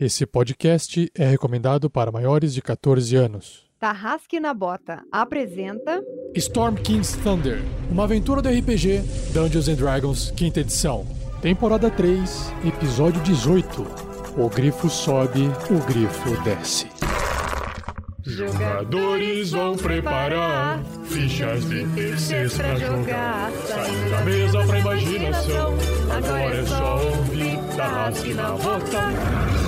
Esse podcast é recomendado para maiores de 14 anos. Tarrasque na Bota apresenta Storm King's Thunder, uma aventura do RPG Dungeons and Dragons, quinta edição. Temporada 3, episódio 18. O grifo sobe, o grifo desce. Jogadores vão preparar fichas de terceiros pra jogar. Saindo da mesa pra imaginação. Agora é só ouvir Tarrasque na Bota.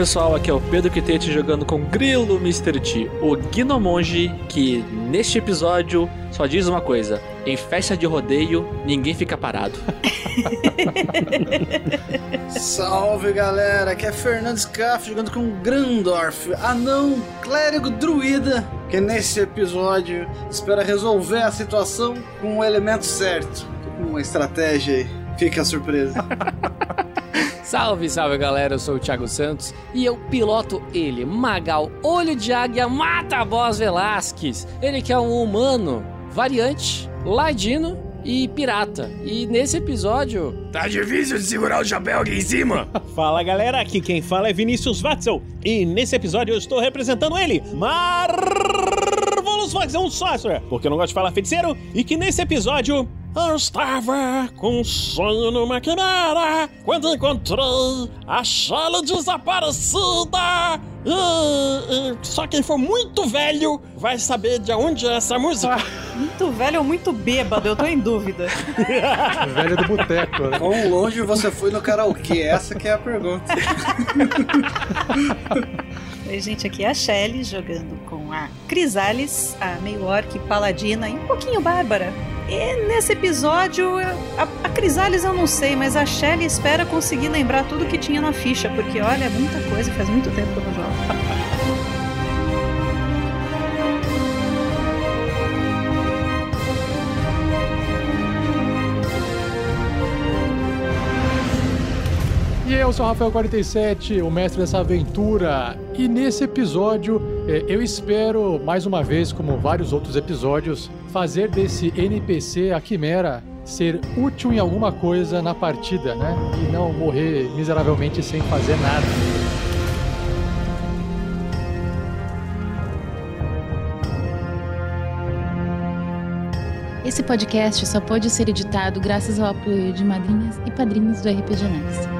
Pessoal, aqui é o Pedro Quitete jogando com Grilo Mr. T, o Gnomonge, que neste episódio só diz uma coisa: em festa de rodeio, ninguém fica parado. Salve galera, aqui é Fernando Scaff jogando com Grandorf, anão clérigo druida, que nesse episódio espera resolver a situação com o elemento certo. Tô com uma estratégia aí, fica a surpresa. Salve, salve galera, eu sou o Thiago Santos e eu piloto ele, Magal, olho de águia, mata boss Velasquez. Ele que é um humano, variante, ladino e pirata. E nesse episódio. Tá difícil de segurar o chapéu aqui em cima. Fala galera, aqui quem fala é Vinícius Watzel e nesse episódio eu estou representando ele, Marvelous Voxão Sorcerer, porque eu não gosto de falar feiticeiro e que nesse episódio eu estava com um sonho numa quimera quando encontrei a Shelly desaparecida. E, e só quem for muito velho vai saber de onde é essa música. Muito velho ou muito bêbado? Eu tô em dúvida. Velho do boteco, né? Quão longe você foi no karaokê? Essa que é a pergunta. Oi, gente, aqui é a Shelly jogando com a Crisales, a meio orc paladina e um pouquinho bárbara. E nesse episódio, a, a Crisales eu não sei, mas a Shelly espera conseguir lembrar tudo que tinha na ficha, porque olha, muita coisa, faz muito tempo que eu não jogo. E eu sou o Rafael47, o mestre dessa aventura. E nesse episódio, eh, eu espero, mais uma vez, como vários outros episódios, fazer desse NPC, a Quimera, ser útil em alguma coisa na partida, né? E não morrer miseravelmente sem fazer nada. Esse podcast só pode ser editado graças ao apoio de madrinhas e padrinhos do RPG Next.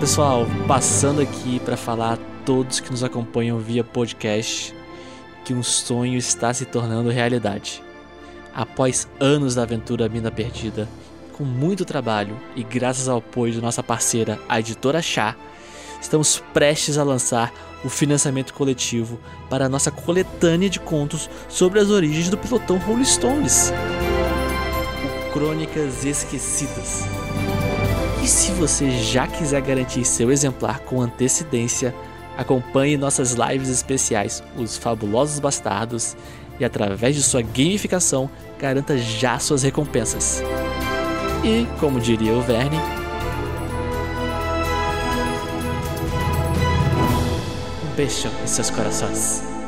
Pessoal, passando aqui para falar a todos que nos acompanham via podcast que um sonho está se tornando realidade. Após anos da aventura Mina Perdida, com muito trabalho e graças ao apoio de nossa parceira, a editora Chá, estamos prestes a lançar o financiamento coletivo para a nossa coletânea de contos sobre as origens do pelotão Rolling Stones. O Crônicas Esquecidas. E se você já quiser garantir seu exemplar com antecedência, acompanhe nossas lives especiais, Os Fabulosos Bastardos, e através de sua gamificação, garanta já suas recompensas. E, como diria o Verne, um beijo em seus corações.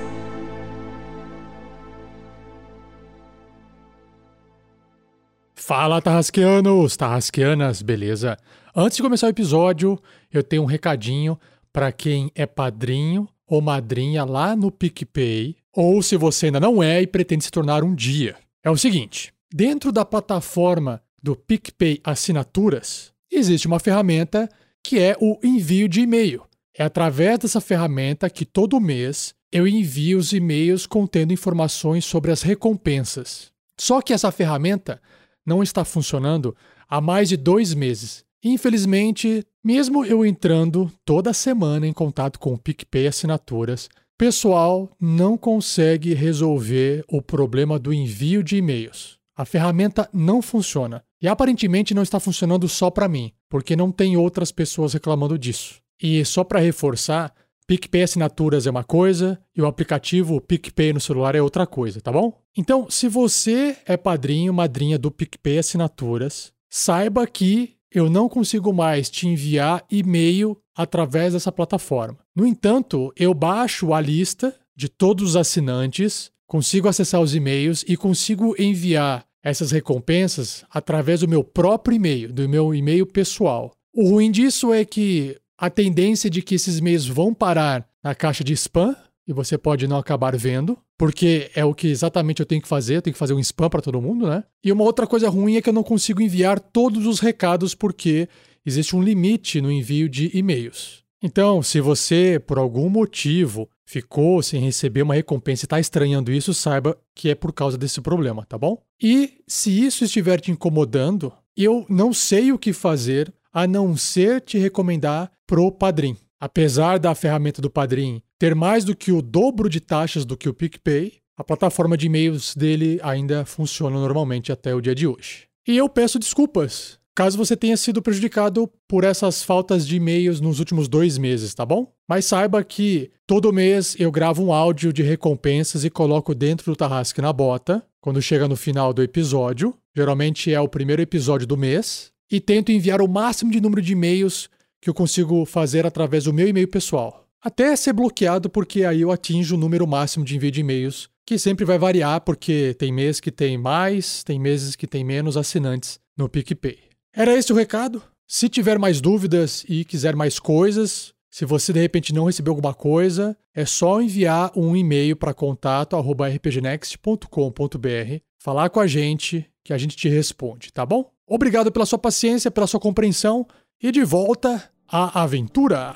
Fala, Tarrasqueanos, Tarrasqueanas, beleza? Antes de começar o episódio, eu tenho um recadinho para quem é padrinho ou madrinha lá no PicPay, ou se você ainda não é e pretende se tornar um dia. É o seguinte: dentro da plataforma do PicPay Assinaturas, existe uma ferramenta que é o envio de e-mail. É através dessa ferramenta que todo mês eu envio os e-mails contendo informações sobre as recompensas. Só que essa ferramenta não está funcionando há mais de dois meses. Infelizmente, mesmo eu entrando toda semana em contato com o PicPay Assinaturas, pessoal não consegue resolver o problema do envio de e-mails. A ferramenta não funciona. E aparentemente não está funcionando só para mim, porque não tem outras pessoas reclamando disso. E só para reforçar, PicPay Assinaturas é uma coisa e o aplicativo PicPay no celular é outra coisa, tá bom? Então, se você é padrinho, madrinha do PicPay Assinaturas, saiba que eu não consigo mais te enviar e-mail através dessa plataforma. No entanto, eu baixo a lista de todos os assinantes, consigo acessar os e-mails e consigo enviar essas recompensas através do meu próprio e-mail, do meu e-mail pessoal. O ruim disso é que a tendência de que esses e-mails vão parar na caixa de spam e você pode não acabar vendo, porque é o que exatamente eu tenho que fazer, eu tenho que fazer um spam para todo mundo, né? E uma outra coisa ruim é que eu não consigo enviar todos os recados porque existe um limite no envio de e-mails. Então, se você, por algum motivo, ficou sem receber uma recompensa e está estranhando isso, saiba que é por causa desse problema, tá bom? E se isso estiver te incomodando, eu não sei o que fazer a não ser te recomendar pro Padrim. Apesar da ferramenta do Padrim ter mais do que o dobro de taxas do que o PicPay, a plataforma de e-mails dele ainda funciona normalmente até o dia de hoje. E eu peço desculpas caso você tenha sido prejudicado por essas faltas de e-mails nos últimos dois meses, tá bom? Mas saiba que todo mês eu gravo um áudio de recompensas e coloco dentro do Tarrasque na Bota, quando chega no final do episódio. Geralmente é o primeiro episódio do mês. E tento enviar o máximo de número de e-mails que eu consigo fazer através do meu e-mail pessoal. Até ser bloqueado, porque aí eu atinjo o número máximo de envio de e-mails, que sempre vai variar, porque tem mês que tem mais, tem meses que tem menos assinantes no PicPay. Era esse o recado. Se tiver mais dúvidas e quiser mais coisas, se você de repente não recebeu alguma coisa, é só enviar um e-mail para contato@rpgnext.com.br, falar com a gente que a gente te responde, tá bom? Obrigado pela sua paciência, pela sua compreensão e de volta à aventura.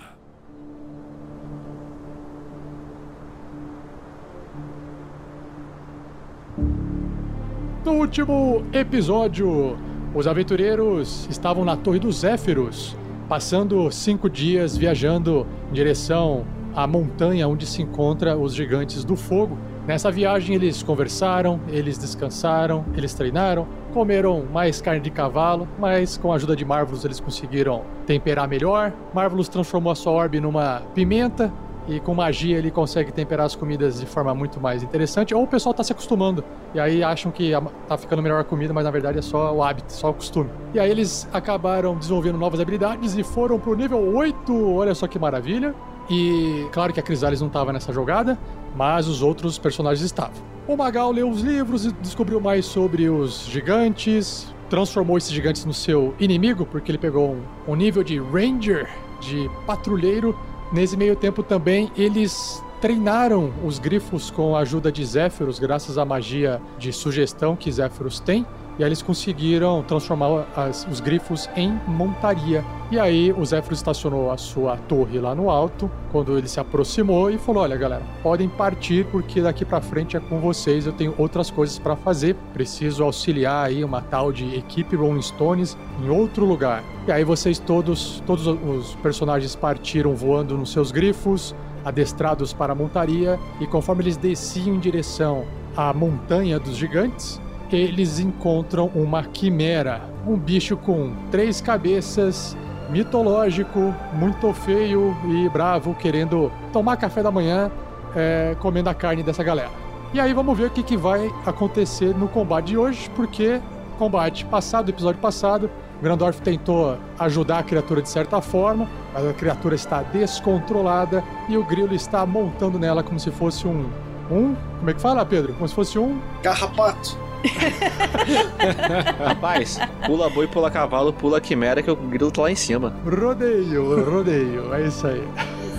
No último episódio, os aventureiros estavam na Torre dos Zéfiros, passando cinco dias viajando em direção à montanha onde se encontra os Gigantes do Fogo. Nessa viagem eles conversaram, eles descansaram, eles treinaram, comeram mais carne de cavalo, mas com a ajuda de Marvelous eles conseguiram temperar melhor. Marvelous transformou a sua orbe numa pimenta, e com magia ele consegue temperar as comidas de forma muito mais interessante, ou o pessoal tá se acostumando, e aí acham que tá ficando melhor a comida, mas na verdade é só o hábito, só o costume. E aí eles acabaram desenvolvendo novas habilidades e foram pro nível 8, olha só que maravilha. E claro que a Crisales não estava nessa jogada, mas os outros personagens estavam. O Magal leu os livros e descobriu mais sobre os gigantes, transformou esses gigantes no seu inimigo, porque ele pegou um, um nível de Ranger, de patrulheiro, Nesse meio tempo também eles treinaram os grifos com a ajuda de Zéfiros, graças à magia de sugestão que Zéfiros tem. E aí eles conseguiram transformar as, os grifos em montaria. E aí o Zéfiros estacionou a sua torre lá no alto, quando ele se aproximou e falou: "Olha, galera, podem partir porque daqui para frente é com vocês, eu tenho outras coisas para fazer. Preciso auxiliar aí uma tal de equipe Rolling Stones em outro lugar". E aí vocês todos, todos os personagens partiram voando nos seus grifos, adestrados para a montaria, e conforme eles desciam em direção à montanha dos gigantes, eles encontram uma quimera, um bicho com três cabeças, mitológico, muito feio e bravo, querendo tomar café da manhã, é, comendo a carne dessa galera. E aí vamos ver o que, que vai acontecer no combate de hoje, porque combate passado, episódio passado, Grandorf tentou ajudar a criatura de certa forma, mas a criatura está descontrolada e o grilo está montando nela como se fosse um. Um. Como é que fala, Pedro? Como se fosse um. Carrapato. Rapaz, pula boi, pula cavalo, pula quimera que o grilo tá lá em cima. Rodeio, rodeio, é isso aí.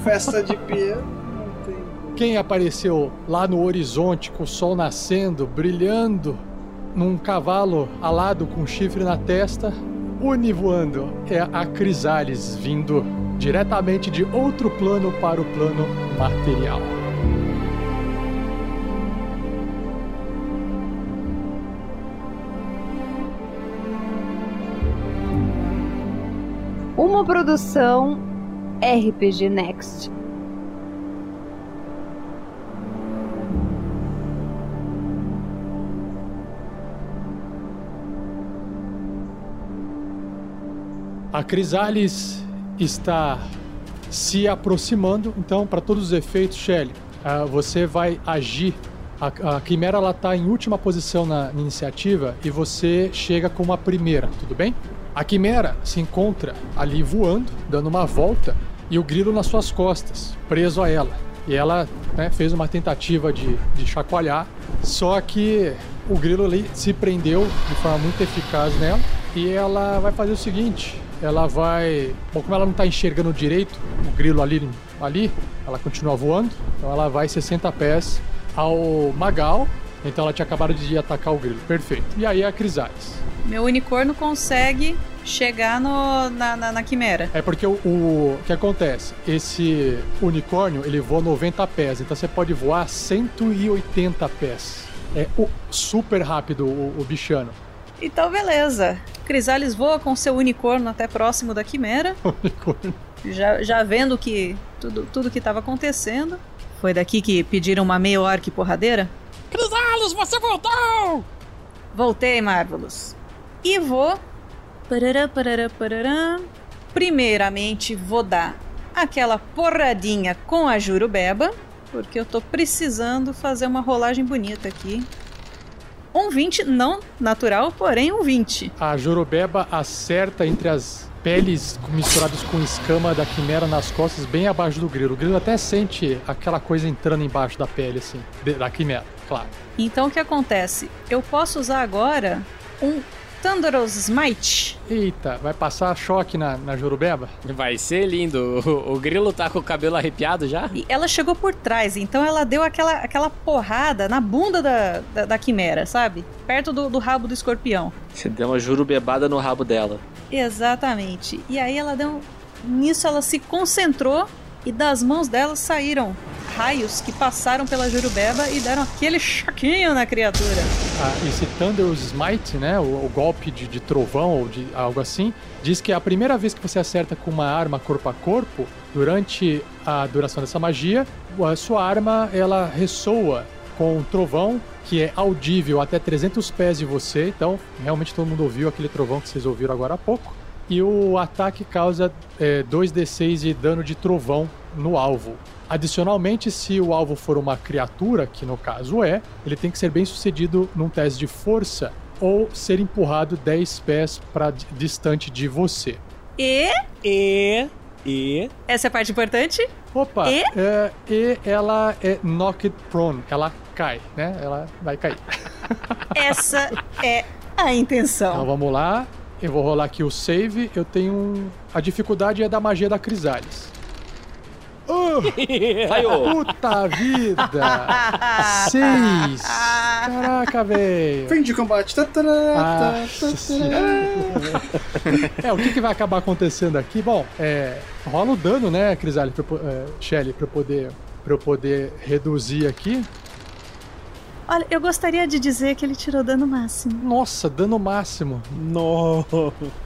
Festa de pia. Não tem Quem apareceu lá no horizonte com o sol nascendo, brilhando, num cavalo alado com chifre na testa, univoando, é a Crisales vindo diretamente de outro plano para o plano material. Uma produção RPG Next. A Crisales está se aproximando, então, para todos os efeitos, Shelly, ah, você vai agir. A, a Quimera está em última posição na iniciativa e você chega com uma primeira, tudo bem? A Quimera se encontra ali voando, dando uma volta, e o grilo nas suas costas, preso a ela. E ela né, fez uma tentativa de, de chacoalhar, só que o grilo ali se prendeu de forma muito eficaz nela. E ela vai fazer o seguinte: ela vai. Bom, como ela não está enxergando direito o grilo ali, ali, ela continua voando. Então ela vai 60 pés ao Magal. Então ela tinha acabado de atacar o grilo. Perfeito. E aí a Crisales. Meu unicórnio consegue chegar no, na, na, na quimera. É porque o, o, o que acontece? Esse unicórnio ele voa 90 pés, então você pode voar 180 pés. É o- super rápido o, o bichano. Então, beleza. Crisales voa com seu unicórnio até próximo da quimera, unicórnio. já, já vendo que tudo, tudo que estava acontecendo. Foi daqui que pediram uma meia orc porradeira? Crisales, você voltou! Voltei, Marvelous. E vou. Parará, parará, parará. Primeiramente, vou dar aquela porradinha com a Jurubeba, porque eu tô precisando fazer uma rolagem bonita aqui. Um 20, não natural, porém um 20. A Jorobeba acerta entre as peles misturadas com escama da quimera nas costas, bem abaixo do grilo. O grilo até sente aquela coisa entrando embaixo da pele, assim, da quimera, claro. Então o que acontece? Eu posso usar agora um Thunderous Smite. Eita, vai passar choque na, na Jorobeba? Vai ser lindo. O, o grilo tá com o cabelo arrepiado já? E ela chegou por trás, então ela deu aquela, aquela porrada na bunda da, da, da quimera, sabe? Perto do, do rabo do escorpião. Você deu uma jurubebada no rabo dela. Exatamente. E aí ela deu. Nisso ela se concentrou e das mãos dela saíram raios que passaram pela Jurubeba e deram aquele choquinho na criatura. Ah, esse Thunder Smite, né, o, o golpe de, de trovão ou de algo assim, diz que é a primeira vez que você acerta com uma arma corpo a corpo, durante a duração dessa magia, a sua arma ela ressoa com um trovão que é audível até 300 pés de você, então realmente todo mundo ouviu aquele trovão que vocês ouviram agora há pouco. E o ataque causa é, 2d6 de dano de trovão no alvo. Adicionalmente, se o alvo for uma criatura, que no caso é, ele tem que ser bem sucedido num teste de força ou ser empurrado 10 pés para distante de você. E. E. E. Essa é a parte importante. Opa! E? é, e ela é knocked prone, ela cai, né? Ela vai cair. Essa é a intenção. Então vamos lá. Eu vou rolar aqui o save. Eu tenho um... A dificuldade é da magia da Crisales. Oh, Falhou! puta vida! Seis! Caraca, velho! Fim de combate. Ah, tá. É, o que, que vai acabar acontecendo aqui? Bom, é, rola o dano, né, Crisale, pra, é, Shelly, pra eu poder, pra eu poder reduzir aqui. Olha, eu gostaria de dizer que ele tirou dano máximo. Nossa, dano máximo. No.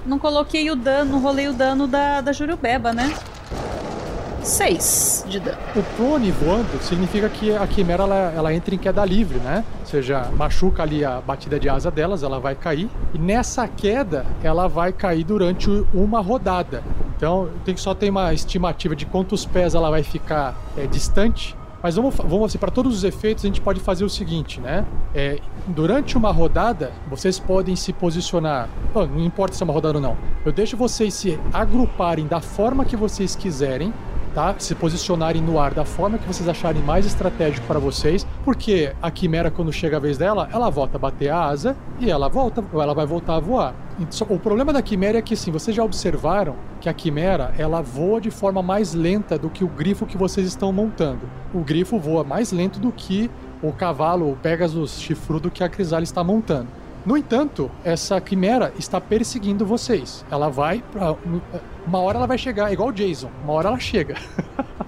Não coloquei o dano, não rolei o dano da, da Jurubeba, né? 6 de dano. O prone voando significa que a quimera ela, ela entra em queda livre, né? Ou seja, machuca ali a batida de asa delas, ela vai cair. E nessa queda, ela vai cair durante uma rodada. Então, tem que só ter uma estimativa de quantos pés ela vai ficar é, distante. Mas vamos, vamos assim, para todos os efeitos, a gente pode fazer o seguinte, né? É, durante uma rodada, vocês podem se posicionar. Bom, não importa se é uma rodada ou não. Eu deixo vocês se agruparem da forma que vocês quiserem tá? Se posicionarem no ar da forma que vocês acharem mais estratégico para vocês, porque a quimera quando chega a vez dela, ela volta a bater a asa e ela volta, ela vai voltar a voar. O problema da quimera é que assim, vocês já observaram que a quimera ela voa de forma mais lenta do que o grifo que vocês estão montando. O grifo voa mais lento do que o cavalo, o Pegasus chifrudo que a Crisalis está montando. No entanto, essa quimera está perseguindo vocês. Ela vai pra. Uma hora ela vai chegar, é igual o Jason. Uma hora ela chega.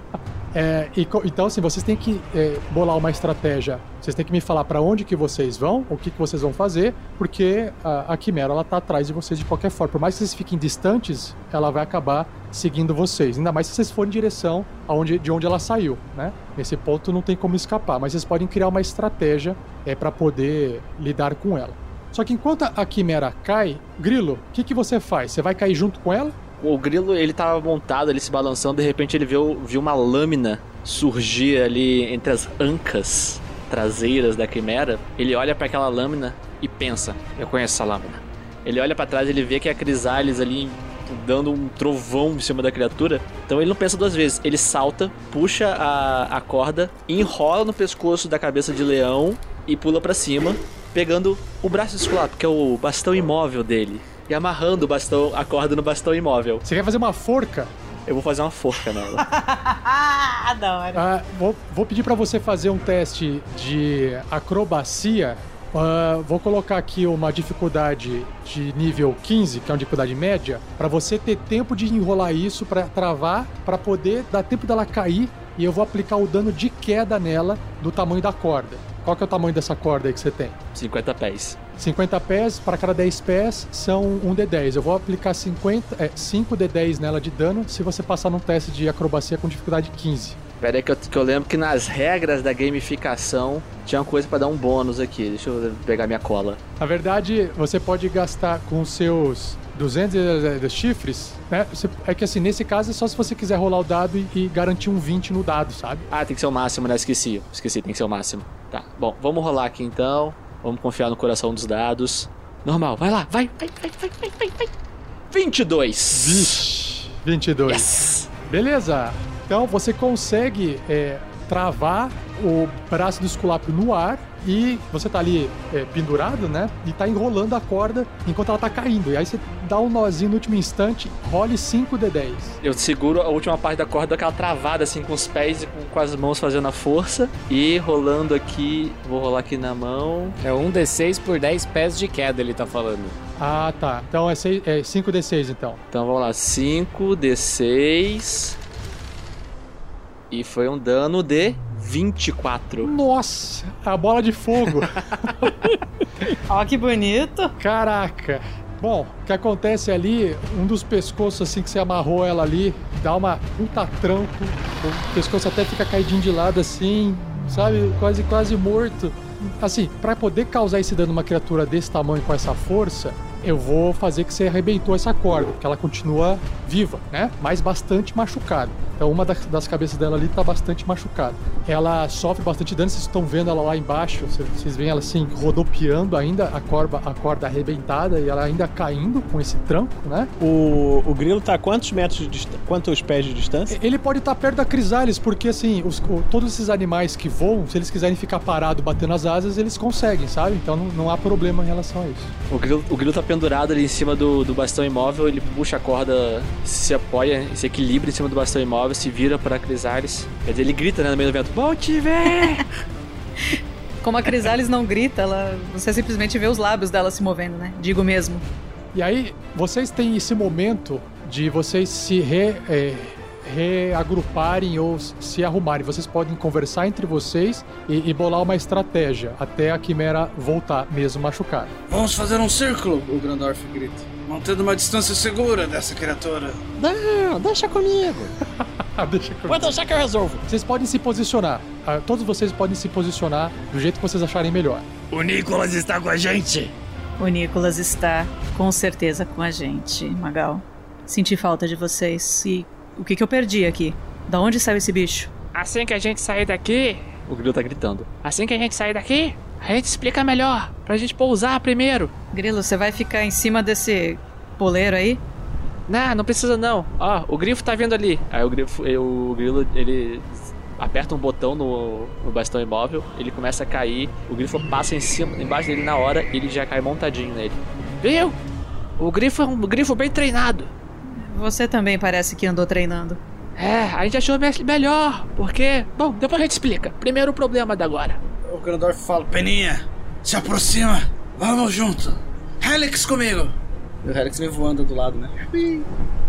É, e então, assim, vocês têm que é, bolar uma estratégia. Vocês têm que me falar para onde que vocês vão, o que, que vocês vão fazer, porque a, a quimera ela tá atrás de vocês de qualquer forma. Por mais que vocês fiquem distantes, ela vai acabar seguindo vocês. Ainda mais se vocês forem em direção aonde, de onde ela saiu, né? Nesse ponto não tem como escapar, mas vocês podem criar uma estratégia é, para poder lidar com ela. Só que enquanto a quimera cai, Grilo, o que, que você faz? Você vai cair junto com ela? O grilo, ele tava montado ali se balançando, de repente ele viu, viu uma lâmina surgir ali entre as ancas traseiras da quimera. Ele olha pra aquela lâmina e pensa: Eu conheço essa lâmina. Ele olha pra trás ele vê que é a Crisales ali dando um trovão em cima da criatura. Então ele não pensa duas vezes. Ele salta, puxa a, a corda, enrola no pescoço da cabeça de leão e pula pra cima, pegando o braço esculapo, que é o bastão imóvel dele. E amarrando o bastão, a corda no bastão imóvel. Você quer fazer uma forca? Eu vou fazer uma forca nela. Ah, da hora. Ah, vou, vou pedir para você fazer um teste de acrobacia. Ah, vou colocar aqui uma dificuldade de nível 15, que é uma dificuldade média, para você ter tempo de enrolar isso para travar, para poder dar tempo dela cair e eu vou aplicar o dano de queda nela do tamanho da corda. Qual que é o tamanho dessa corda aí que você tem? 50 pés. 50 pés, para cada 10 pés são um D10. Eu vou aplicar 50, é, 5 D10 nela de dano se você passar num teste de acrobacia com dificuldade 15. Pera aí que eu, que eu lembro que nas regras da gamificação tinha uma coisa pra dar um bônus aqui. Deixa eu pegar minha cola. Na verdade, você pode gastar com seus 200 de- de chifres, né? É que assim, nesse caso é só se você quiser rolar o dado e, e garantir um 20 no dado, sabe? Ah, tem que ser o máximo, né? Esqueci. Esqueci, tem que ser o máximo. Tá, bom, vamos rolar aqui então. Vamos confiar no coração dos dados. Normal, vai lá, vai, vai, vai, vai, vai, vai, vai. 22. Vixe, 22. Yes! Beleza. Então você consegue é, travar o braço do esculápio no ar e você tá ali é, pendurado, né? E tá enrolando a corda enquanto ela tá caindo. E aí você dá um nozinho no último instante, role 5 D10. Eu seguro a última parte da corda, aquela travada assim com os pés e com, com as mãos fazendo a força. E rolando aqui, vou rolar aqui na mão. É um D6 por 10 pés de queda, ele tá falando. Ah, tá. Então é 5 D6 então. Então vamos lá, 5 D6. E foi um dano de 24. Nossa, a bola de fogo. Ó, que bonito. Caraca. Bom, o que acontece ali, um dos pescoços assim que você amarrou ela ali, dá uma puta tranco, o pescoço até fica caidinho de lado assim, sabe, quase quase morto. Assim, pra poder causar esse dano numa criatura desse tamanho com essa força, eu vou fazer que você arrebentou essa corda, porque ela continua viva, né? Mas bastante machucada. Então uma das, das cabeças dela ali tá bastante machucada. Ela sofre bastante dano, vocês estão vendo ela lá embaixo, vocês- vocês veem ela assim rodopiando ainda, a corda, a corda arrebentada e ela ainda caindo com esse tranco, né? O, o grilo tá a quantos metros de distância? Quantos pés de distância? Ele pode estar perto da Crisales, porque assim, os- todos esses animais que voam, se eles quiserem ficar parados batendo as asas, eles conseguem, sabe? Então não, não há problema em relação a isso. O grilo, o grilo tá pendurado ali em cima do, do bastão imóvel, ele puxa a corda, se apoia, se equilibra em cima do bastão imóvel, se vira pra Crisales. Quer dizer, ele grita né, no meio do vento: Bom te ver! Como a Crisales não grita, ela, você simplesmente vê os lábios dela se movendo, né? Digo mesmo. E aí, vocês têm esse momento de vocês se re, é, reagruparem ou se arrumarem. Vocês podem conversar entre vocês e, e bolar uma estratégia até a Quimera voltar, mesmo machucada. Vamos fazer um círculo, o Grandorf grita. Mantendo uma distância segura dessa criatura. Não, deixa comigo. Deixa que eu- Vou deixar que eu resolvo. Vocês podem se posicionar. Ah, todos vocês podem se posicionar do jeito que vocês acharem melhor. O Nicolas está com a gente. O Nicolas está com certeza com a gente, Magal. Senti falta de vocês. E o que, que eu perdi aqui? Da onde saiu esse bicho? Assim que a gente sair daqui, O grilo tá gritando. assim que a gente sair daqui, a gente explica melhor, pra gente pousar primeiro. Grilo, você vai ficar em cima desse poleiro aí? Não, não precisa não. Ó, o grifo tá vindo ali. Aí o grifo, o grilo, ele aperta um botão no, no bastão imóvel, ele começa a cair, o grifo passa em cima, embaixo dele na hora e ele já cai montadinho nele. Viu? O grifo é um grifo bem treinado. Você também parece que andou treinando. É, a gente achou me- melhor, porque. Bom, depois a gente explica. Primeiro o problema da agora. O Grandorf fala: Peninha, se aproxima, vamos junto. Helix comigo. E o Helix vem voando do lado, né?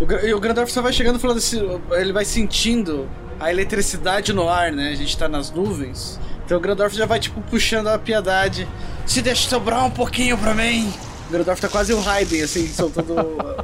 O, e o Grandorf só vai chegando falando assim: ele vai sentindo a eletricidade no ar, né? A gente tá nas nuvens. Então o Grandorf já vai, tipo, puxando a piedade. Se deixa sobrar um pouquinho pra mim. O Grandorf tá quase o Raiden, assim, soltando uh,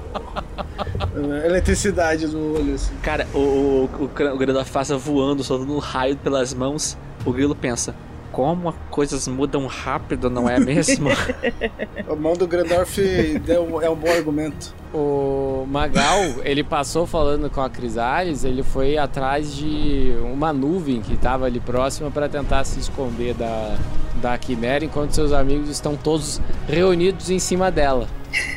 eletricidade no olho, assim. Cara, o, o, o, o Grandorf passa voando, soltando um raio pelas mãos. O grilo pensa: como as coisas mudam rápido, não é mesmo? A mão do Grandorf deu- é um bom argumento. O Magal, ele passou falando com a Crisales, ele foi atrás de uma nuvem que estava ali próxima para tentar se esconder da, da Quimera, enquanto seus amigos estão todos reunidos em cima dela.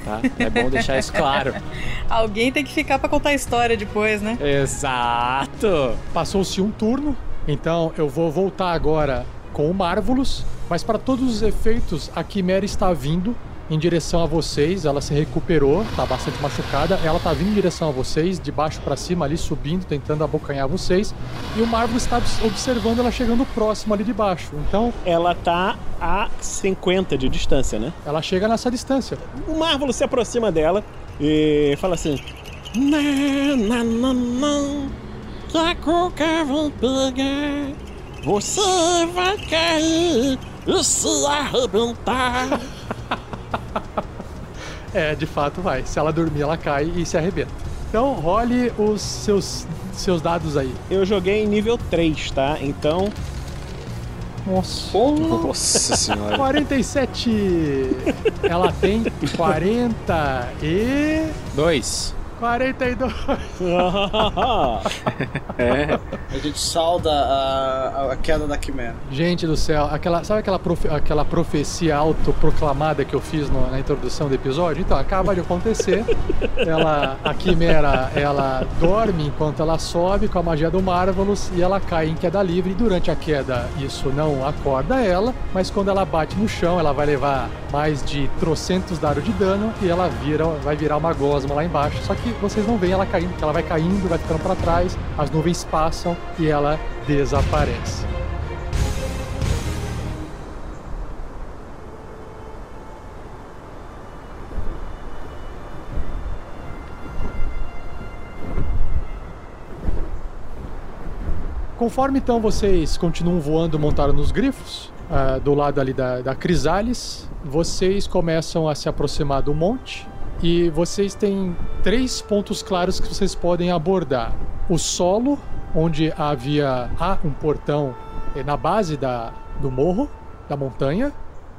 Tá? É bom deixar isso claro. Alguém tem que ficar pra contar a história depois, né? Exato! Passou-se um turno, então eu vou voltar agora com o Marvelous, mas para todos os efeitos, a Quimera está vindo em direção a vocês, ela se recuperou, tá bastante machucada, ela tá vindo em direção a vocês, de baixo para cima ali, subindo, tentando abocanhar vocês, e o Marvelous está observando ela chegando próximo ali de baixo, então Ela tá a 50 de distância, né? ela chega nessa distância. O Marvel se aproxima dela e fala assim: Não, não, não, não. Que vai pegar. Você vai cair e se arrebentar. É, de fato vai, se ela dormir ela cai e se arrebenta. Então role os seus, seus dados aí. Eu joguei em nível 3, tá? Então. Nossa. Nossa senhora. 47. Ela tem 40 e. Dois. 42. É. A gente salda a, a queda da Quimera. Gente do céu, aquela, sabe aquela, profe- aquela profecia autoproclamada que eu fiz no- na introdução do episódio? Então, acaba de acontecer. Ela, a Quimera, ela dorme enquanto ela sobe com a magia do Marvelous e ela cai em queda livre. Durante a queda, isso não acorda ela, mas quando ela bate no chão, ela vai levar mais de trocentos dados de dano e ela vira, vai virar uma gosma lá embaixo. Só que vocês não veem ela caindo, porque ela vai caindo, vai ficando para trás, as nuvens passam e ela desaparece. Conforme então vocês continuam voando montados nos grifos, ah, do lado ali da, da Crisales, vocês começam a se aproximar do monte e vocês têm três pontos claros que vocês podem abordar: o solo, onde havia há um portão eh, na base da, do morro, da montanha.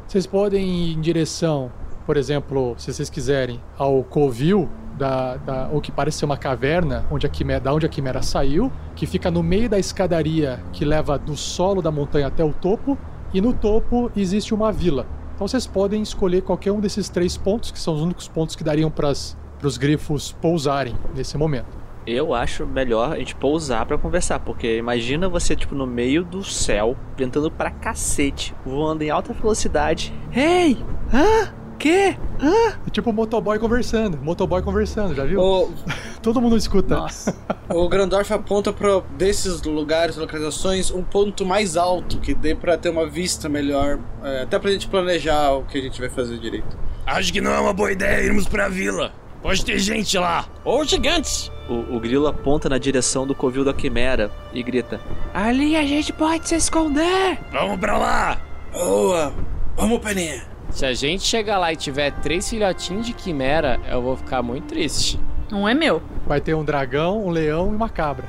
Vocês podem ir em direção, por exemplo, se vocês quiserem, ao covil da, da o que parece ser uma caverna, onde a quimera, da onde a quimera saiu, que fica no meio da escadaria que leva do solo da montanha até o topo, e no topo existe uma vila. Então vocês podem escolher qualquer um desses três pontos, que são os únicos pontos que dariam para os grifos pousarem nesse momento. Eu acho melhor a gente pousar pra conversar, porque imagina você, tipo, no meio do céu, ventando pra cacete, voando em alta velocidade. Ei! Hã? Hã? É tipo o motoboy conversando, motoboy conversando, já viu? O, Todo mundo escuta. Nossa. o Grandorf aponta para desses lugares, localizações, um ponto mais alto que dê pra ter uma vista melhor, é, até pra gente planejar o que a gente vai fazer direito. Acho que não é uma boa ideia irmos pra vila. Pode ter gente lá. Ou gigantes. O, o grilo aponta na direção do covil da quimera e grita: Ali a gente pode se esconder. Vamos pra lá. Boa! Vamos, Peninha! Se a gente chegar lá e tiver três filhotinhos de quimera, eu vou ficar muito triste. Um é meu. Vai ter um dragão, um leão e uma cabra.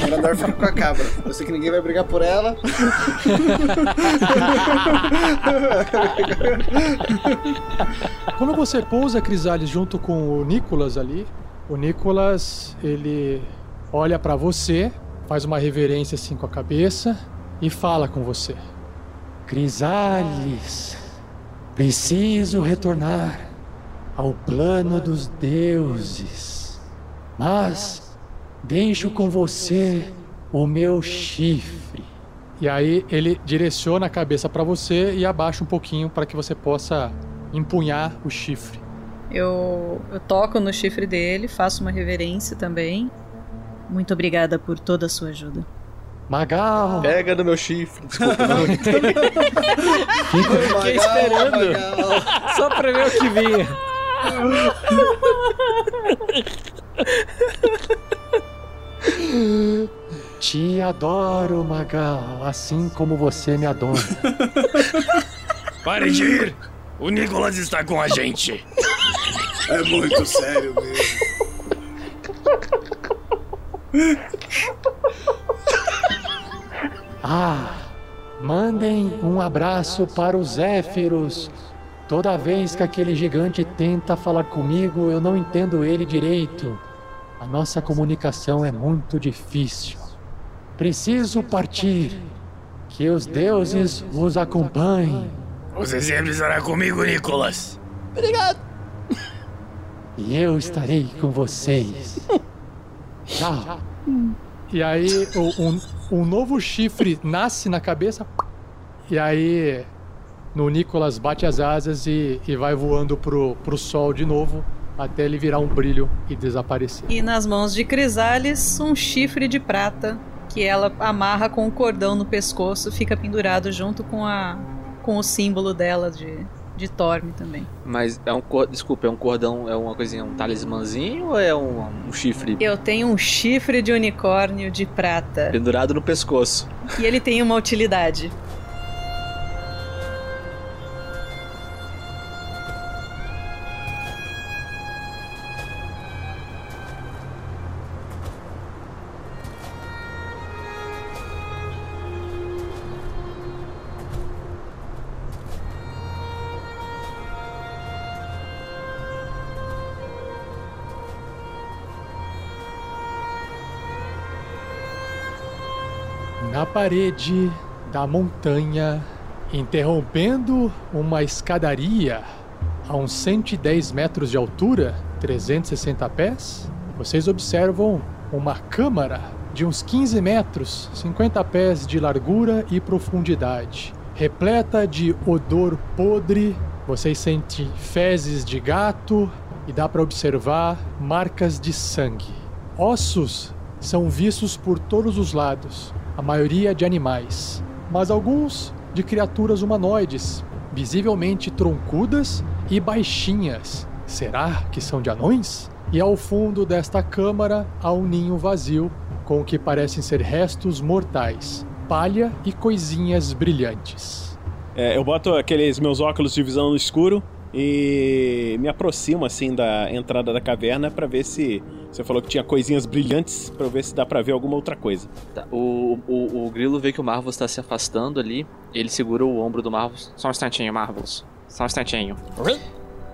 O Grandorf fica com a cabra. Eu sei que ninguém vai brigar por ela. Quando você pousa, Crisales, junto com o Nicolas ali, o Nicolas, ele olha pra você, faz uma reverência assim com a cabeça e fala com você. Crisales, preciso retornar. ao plano dos deuses. Mas deixo com você o meu chifre. E aí ele direciona a cabeça para você e abaixa um pouquinho para que você possa empunhar o chifre. Eu, eu toco no chifre dele, faço uma reverência também. Muito obrigada por toda a sua ajuda. Magal! Pega no meu chifre. Desculpa, não. Fiquei esperando. Só pra ver o que vinha. Te adoro, Magal, assim como você me adora. Pare de ir! O Nicolas está com a gente. É muito sério mesmo. Ah, mandem um abraço para os Zéfiros. Toda vez que aquele gigante tenta falar comigo, eu não entendo ele direito. A nossa comunicação é muito difícil. Preciso partir. Que os deuses os acompanhem. Você sempre estará comigo, Nicolas. Obrigado. E eu estarei com vocês. Tchau. E aí, o- um, um novo chifre nasce na cabeça. E aí, no Nicolas bate as asas e, e vai voando pro, pro sol de novo. Até ele virar um brilho e desaparecer. E nas mãos de Crisales, um chifre de prata que ela amarra com o cordão no pescoço, fica pendurado junto com a com o símbolo dela de, de Torme também. Mas é um. Desculpa, é um cordão, é uma coisinha, um talismãzinho ou é um, um chifre Eu tenho um chifre de unicórnio de prata pendurado no pescoço? e ele tem uma utilidade. Parede da montanha, interrompendo uma escadaria a uns 110 metros de altura, 360 pés, vocês observam uma câmara de uns 15 metros, 50 pés de largura e profundidade, repleta de odor podre. Vocês sentem fezes de gato e dá para observar marcas de sangue. Ossos são vistos por todos os lados, a maioria de animais, mas alguns de criaturas humanoides, visivelmente troncudas e baixinhas. Será que são de anões? E ao fundo desta câmara há um ninho vazio com o que parecem ser restos mortais, palha e coisinhas brilhantes. É, eu boto aqueles meus óculos de visão no escuro e me aproximo assim da entrada da caverna pra ver se você falou que tinha coisinhas brilhantes pra eu ver se dá pra ver alguma outra coisa. Tá, O, o, o Grilo vê que o Marvel está se afastando ali. Ele segura o ombro do Marvel. Só um instantinho, Marvels. Só um instantinho.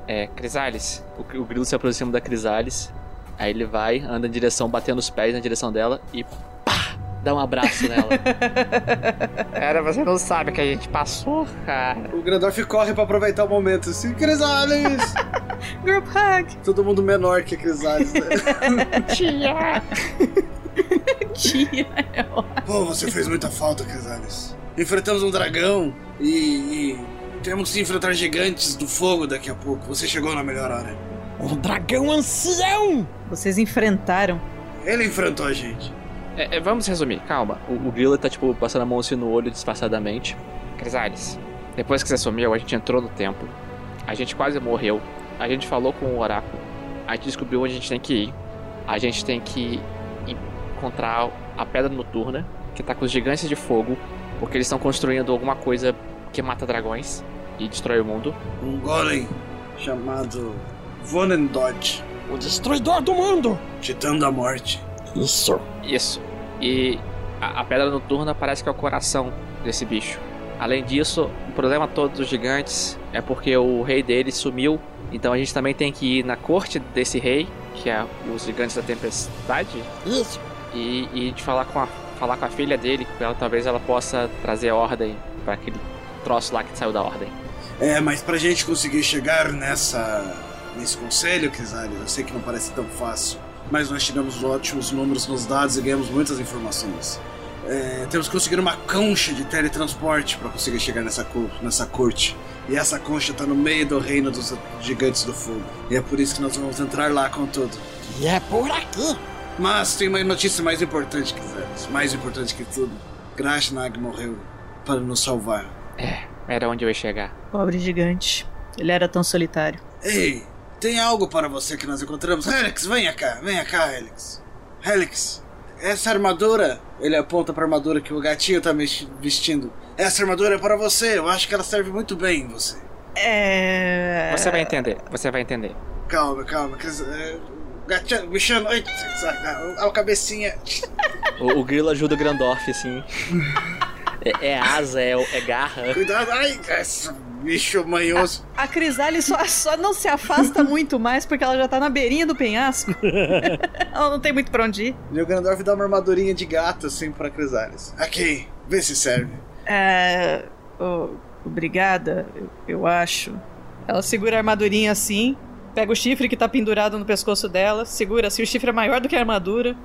É, Crisales. O, o Grilo se aproxima da Crisales. Aí ele vai, anda em direção, batendo os pés na direção dela e pá! Dá um abraço nela. Cara, você não sabe o que a gente passou, cara. O Grandorf corre pra aproveitar o momento. Assim, Crisales! Group hug! Todo mundo menor que a Crisales. Né? Tia. Tia, é ótimo. Pô, você fez muita falta, Crisales. Enfrentamos um dragão e, e temos que enfrentar gigantes do fogo daqui a pouco. Você chegou na melhor hora. Um dragão ancião! Vocês enfrentaram. Ele enfrentou a gente. É, é, vamos resumir, calma. O, o Grilo tá, tipo, passando a mão assim no olho disfarçadamente. Crisales, depois que você sumiu, a gente entrou no templo. A gente quase morreu. A gente falou com o oráculo. A gente descobriu onde a gente tem que ir. A gente tem que encontrar a pedra noturna, que tá com os gigantes de fogo, porque eles estão construindo alguma coisa que mata dragões e destrói o mundo. Um golem chamado Vonendod, O destruidor do mundo! Titã da Morte. Isso. Isso. E a, a pedra noturna parece que é o coração desse bicho. Além disso, o problema todo dos gigantes é porque o rei deles sumiu. Então a gente também tem que ir na corte desse rei, que é os gigantes da tempestade, Isso. e, e de falar com a falar com a filha dele, que ela, talvez ela possa trazer ordem para aquele troço lá que saiu da ordem. É, mas pra gente conseguir chegar nessa nesse conselho, Crisales. Eu sei que não parece tão fácil, mas nós tiramos ótimos números nos dados e ganhamos muitas informações. É, temos que conseguir uma concha de teletransporte para conseguir chegar nessa, cor, nessa corte. E essa concha tá no meio do reino dos gigantes do fogo. E é por isso que nós vamos entrar lá com tudo. E é por aqui. Mas tem uma notícia mais importante, Crisales. Mais importante que tudo. Grashnag morreu para nos salvar. É, era onde eu ia chegar. Pobre gigante. Ele era tão solitário. Ei, tem algo para você que nós encontramos. Helix, venha cá, venha cá, Helix. Helix, essa armadura, ele aponta para a armadura que o gatinho tá mex- vestindo. Essa armadura é para você, eu acho que ela serve muito bem em você. É. Você vai entender, você vai entender. Calma, calma, Cris. É, gatinho, bichano, ai, a, a cabecinha. O, o grilo ajuda o Grandorf, assim. É, é asa, é, é garra. Cuidado, ai, esse bicho manhoso. A Crisale só, só não se afasta muito mais porque ela já tá na beirinha do penhasco. ela não tem muito pra onde ir. E o Grandorf dá uma armadurinha de gato assim pra Crisales. Aqui, vê se serve. É. ô, obrigada, eu, eu acho. Ela segura a armadurinha assim, pega o chifre que tá pendurado no pescoço dela, segura assim, o chifre é maior do que a armadura.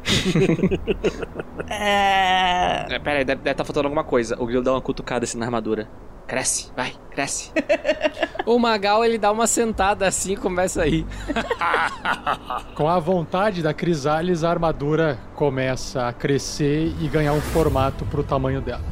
é. É, pera aí, deve estar faltando alguma coisa. O grilo dá uma cutucada assim na armadura. Cresce, vai, cresce. O Magal, ele dá uma sentada assim e começa a rir. Com a vontade da Crisales, a armadura começa a crescer e ganhar um formato pro tamanho dela.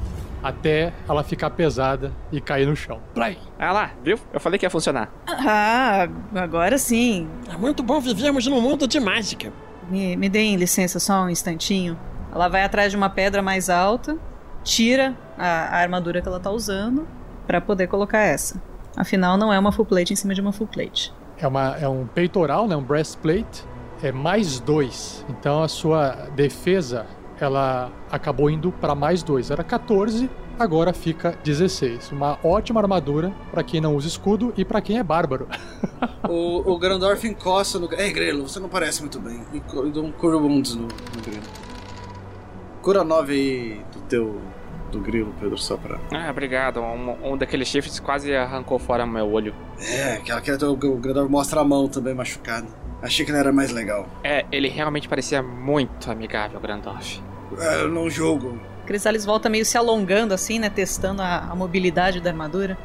Até ela ficar pesada e cair no chão. Play! Ah lá, viu? Eu falei que ia funcionar. Ah, agora sim. É muito bom vivermos num mundo de mágica. Me, me deem licença só um instantinho. Ela vai atrás de uma pedra mais alta, tira a, a armadura que ela tá usando pra poder colocar essa. Afinal, não é uma full plate em cima de uma full plate. É, uma, é um peitoral, né? Um breastplate. É mais dois. Então a sua defesa, ela acabou indo para mais dois. Era 14, agora fica 16. Uma ótima armadura para quem não usa escudo e para quem é bárbaro. O, o Grandorf encosta no. Ei, Grelo, você não parece muito bem. E dou um cura wounds no, no Grelo. Cura 9 aí do teu. Do grilo, Pedro, só pra. Ah, obrigado. Um, um daqueles chifres quase arrancou fora meu olho. É, aquela que o Grandorf mostra a mão também machucada. Achei que ele era mais legal. É, ele realmente parecia muito amigável, Grandorf. É, eu não jogo. Crisales volta meio se alongando assim, né? Testando a, a mobilidade da armadura.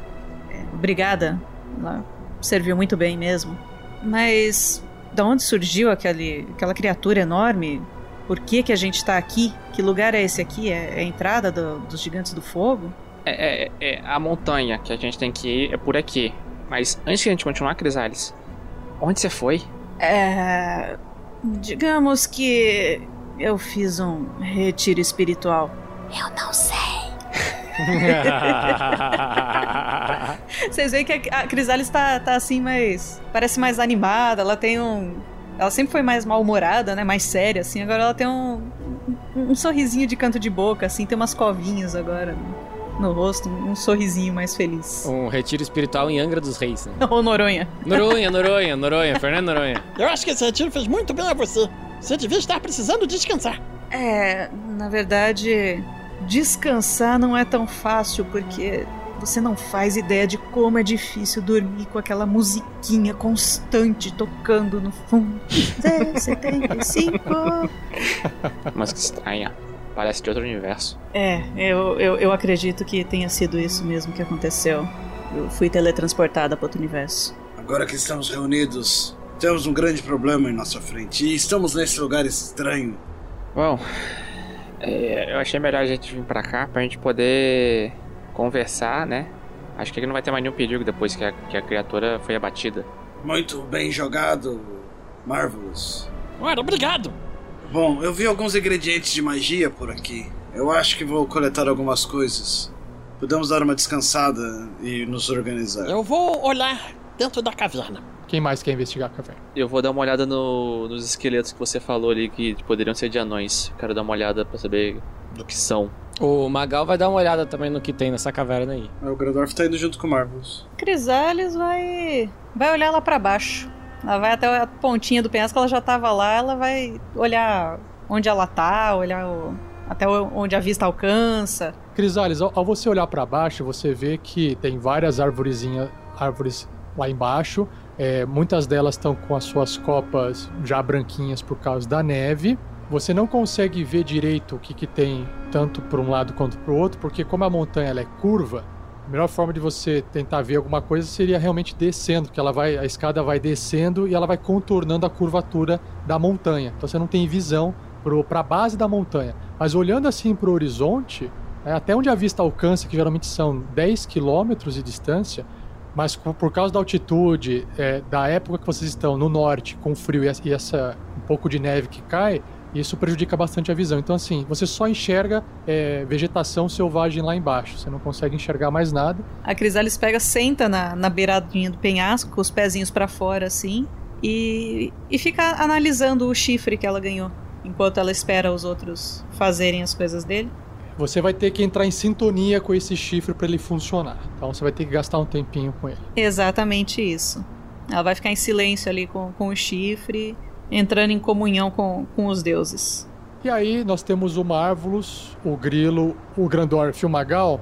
É, obrigada. Ela serviu muito bem mesmo. Mas da onde surgiu aquele, aquela criatura enorme? Por que, que a gente tá aqui? Que lugar é esse aqui? É, é a entrada do- dos gigantes do fogo? É, é, é a montanha que a gente tem que ir é por aqui. Mas antes de a gente continuar, Crisales, onde você foi? É. Digamos que eu fiz um retiro espiritual. Eu não sei. Vocês veem que a Crisales tá, tá assim, mais. Parece mais animada, ela tem um. Ela sempre foi mais mal-humorada, né? Mais séria, assim. Agora ela tem um, um. um sorrisinho de canto de boca, assim. Tem umas covinhas agora no, no rosto. Um sorrisinho mais feliz. Um retiro espiritual em Angra dos Reis, né? Ô, Noronha. Noronha, Noronha, Noronha, Fernando Noronha. Eu acho que esse retiro fez muito bem a você. Você devia estar precisando descansar. É, na verdade, descansar não é tão fácil porque você não faz ideia de como é difícil dormir com aquela musiquinha constante tocando no fundo. 75. Mas que estranha. Parece de outro universo. É, eu, eu, eu acredito que tenha sido isso mesmo que aconteceu. Eu fui teletransportada para outro universo. Agora que estamos reunidos, temos um grande problema em nossa frente. E estamos nesse lugar estranho. Bom, é, eu achei melhor a gente vir pra cá pra gente poder conversar, né? Acho que aqui não vai ter mais nenhum perigo depois que a, que a criatura foi abatida. Muito bem jogado, Marvelous. Ora, obrigado. Bom, eu vi alguns ingredientes de magia por aqui. Eu acho que vou coletar algumas coisas. Podemos dar uma descansada e nos organizar. Eu vou olhar dentro da caverna. Quem mais quer investigar a caverna? Eu vou dar uma olhada no- nos esqueletos que você falou ali que poderiam ser de anões. Quero dar uma olhada pra saber do que são. O Magal vai dar uma olhada também no que tem nessa caverna aí. O Grandorf tá indo junto com o Marvelous. Crisales vai. vai olhar lá para baixo. Ela vai até a pontinha do penhasco, ela já tava lá, ela vai olhar onde ela tá, olhar o- até onde a vista alcança. Crisales, ao, ao você olhar para baixo, você vê que tem várias arvorezinhas, árvores lá embaixo, É, muitas delas estão com as suas copas já branquinhas por causa da neve. Você não consegue ver direito o que, que tem tanto para um lado quanto para o outro, porque como a montanha ela é curva, a melhor forma de você tentar ver alguma coisa seria realmente descendo, que ela vai, a escada vai descendo e ela vai contornando a curvatura da montanha. Então você não tem visão para a base da montanha. Mas olhando assim para o horizonte, é, até onde a vista alcança, que geralmente são 10 quilômetros de distância, mas por causa da altitude, é, da época que vocês estão no norte, com frio e essa, um pouco de neve que cai, isso prejudica bastante a visão. Então, assim, você só enxerga é, vegetação selvagem lá embaixo. Você não consegue enxergar mais nada. A Crisalis pega, senta na, na beiradinha do penhasco, com os pezinhos para fora, assim, e, e fica analisando o chifre que ela ganhou, enquanto ela espera os outros fazerem as coisas dele. Você vai ter que entrar em sintonia com esse chifre para ele funcionar. Então você vai ter que gastar um tempinho com ele. Exatamente isso. Ela vai ficar em silêncio ali com, com o chifre, entrando em comunhão com, com os deuses. E aí nós temos o Marvelous, o Grilo, o Grandorf e o Magal,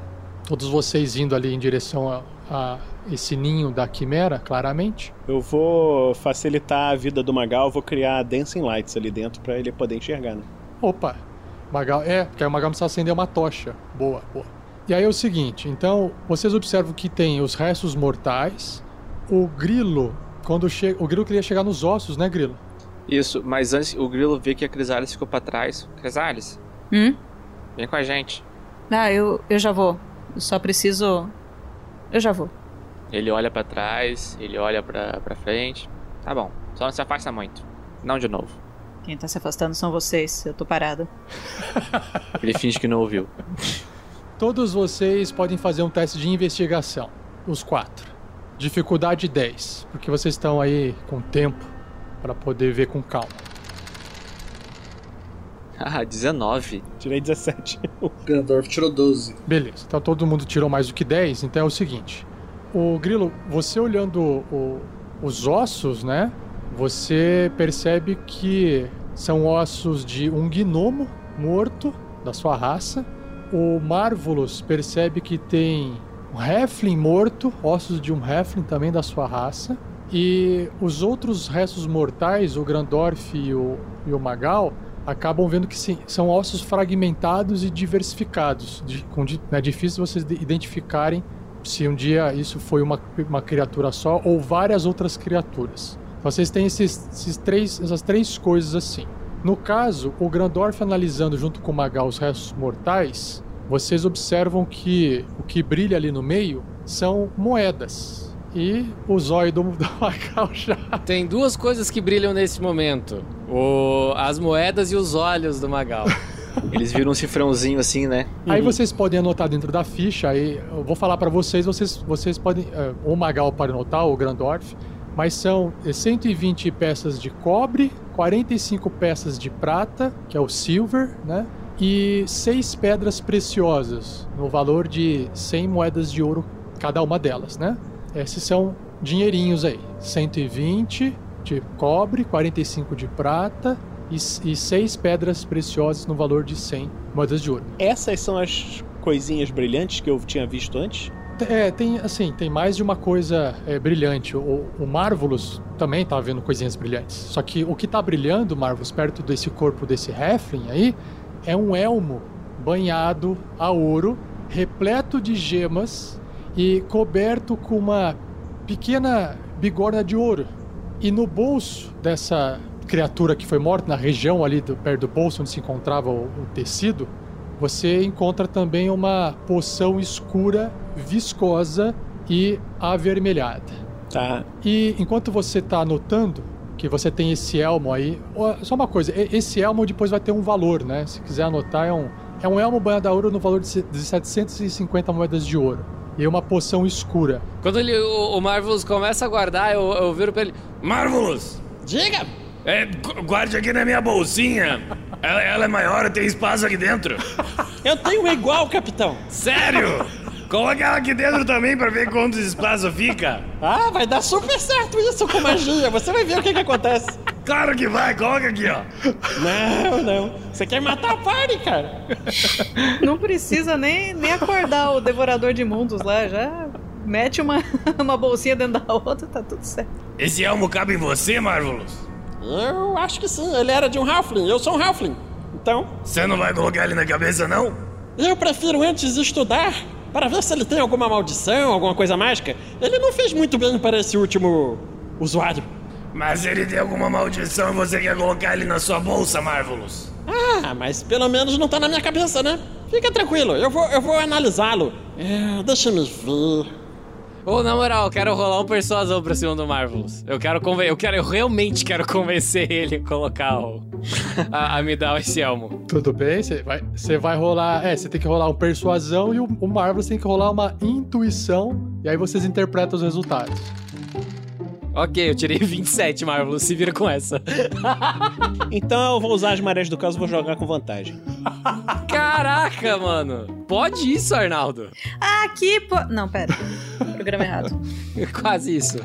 todos vocês indo ali em direção a, a esse ninho da Quimera, claramente. Eu vou facilitar a vida do Magal, vou criar Dancing Lights ali dentro para ele poder enxergar, né? Opa, Magal, é, porque aí o Magal precisa acender uma tocha. Boa, boa. E aí é o seguinte, então, vocês observam que tem os restos mortais, o grilo, quando chega, o grilo queria chegar nos ossos, né, grilo? Isso, mas antes o grilo vê que a Crisales ficou pra trás. Crisales, Hum? vem com a gente. Ah, eu, eu já vou. Eu só preciso. Eu já vou. Ele olha pra trás, ele olha pra, pra frente. Tá bom, só não se afasta muito. Não de novo. Quem tá se afastando são vocês. Eu tô parada. Ele finge que não ouviu. Todos vocês podem fazer um teste de investigação, os quatro. Dificuldade 10, porque vocês estão aí com tempo para poder ver com calma. Ah, 19. Tirei 17. O Gandorf tirou 12. Beleza, então todo mundo tirou mais do que 10, então é o seguinte. O Grilo, você olhando o- os ossos, né? Você percebe que são ossos de um gnomo morto da sua raça. O Marvelous percebe que tem um Heflin morto, ossos de um Heflin também da sua raça. E os outros restos mortais, o Grandorf e o, e o Magal, acabam vendo que sim, são ossos fragmentados e diversificados. De, é difícil vocês de- identificarem se um dia isso foi uma, uma criatura só ou várias outras criaturas. Vocês têm esses, esses três, essas três coisas assim. No caso, o Grandorf analisando junto com o Magal os restos mortais, vocês observam que o que brilha ali no meio são moedas. E o zóio do, do Magal já Tem duas coisas que brilham nesse momento: o... as moedas e os olhos do Magal. Eles viram um cifrãozinho assim, né? Aí vocês podem anotar dentro da ficha, aí eu vou falar pra vocês, vocês, vocês podem, eh, o Magal pode anotar, o Grandorf, mas são eh, 120 peças de cobre, 45 peças de prata, que é o silver, né? E seis pedras preciosas, no valor de 100 moedas de ouro cada uma delas, né? Esses são dinheirinhos aí, 120 de cobre, 45 de prata e, e seis pedras preciosas no valor de 100 moedas de ouro. Essas são as coisinhas brilhantes que eu tinha visto antes? É, tem assim, tem mais de uma coisa é, brilhante. O, o Marvelous também tá vendo coisinhas brilhantes. Só que o que tá brilhando, Marvelous, perto desse corpo desse Heflin aí, é um elmo banhado a ouro, repleto de gemas e coberto com uma pequena bigorna de ouro. E no bolso dessa criatura que foi morta, na região ali do, perto do bolso onde se encontrava o, o tecido, você encontra também uma poção escura, viscosa e avermelhada. Tá. E enquanto você está anotando que você tem esse elmo aí, só uma coisa, esse elmo depois vai ter um valor, né? Se quiser anotar, é um, é um elmo banhado a ouro no valor de 750 moedas de ouro. E uma poção escura. Quando ele, o, o Marvelous começa a guardar, eu, eu viro pra ele: Marvelous! Diga! É, gu- guarde aqui na minha bolsinha. Ela, ela é maior, tem espaço aqui dentro. Eu tenho uma igual, capitão. Sério? Coloca ela aqui dentro também pra ver quanto espaço fica. Ah, vai dar super certo isso com magia. Você vai ver o que, que acontece. Claro que vai, coloca aqui, ó. Não, não. Você quer matar a party, cara? Não precisa nem, nem acordar o devorador de mundos lá, já, mete uma, uma bolsinha dentro da outra, tá tudo certo. Esse elmo cabe em você, Marvelous? Eu acho que sim, ele era de um Halfling, eu sou um Halfling. Então, Você não vai colocar ele na cabeça, não? eu prefiro antes estudar para ver se ele tem alguma maldição, alguma coisa mágica. Ele não fez muito bem para esse último usuário. Mas ele tem alguma maldição e você quer colocar ele na sua bolsa, Marvelous? Ah, mas pelo menos não tá na minha cabeça, né? Fica tranquilo, eu vou, eu vou analisá-lo. É, deixa me ver. Ô, na moral, eu quero rolar um persuasão pra cima do Marvelous. Eu quero conven... eu quero, eu realmente quero convencer ele a colocar o. a, a me dar esse elmo. Tudo bem, você vai, você vai rolar. É, você tem que rolar um persuasão e o, o Marvelous tem que rolar uma intuição. E aí vocês interpretam os resultados. Ok, eu tirei 27, Marvelous. Se vira com essa. Então eu vou usar as marés do caso e vou jogar com vantagem. Caraca, mano. Pode isso, Arnaldo. Aqui, pô. Não, pera. Programa errado. Quase isso.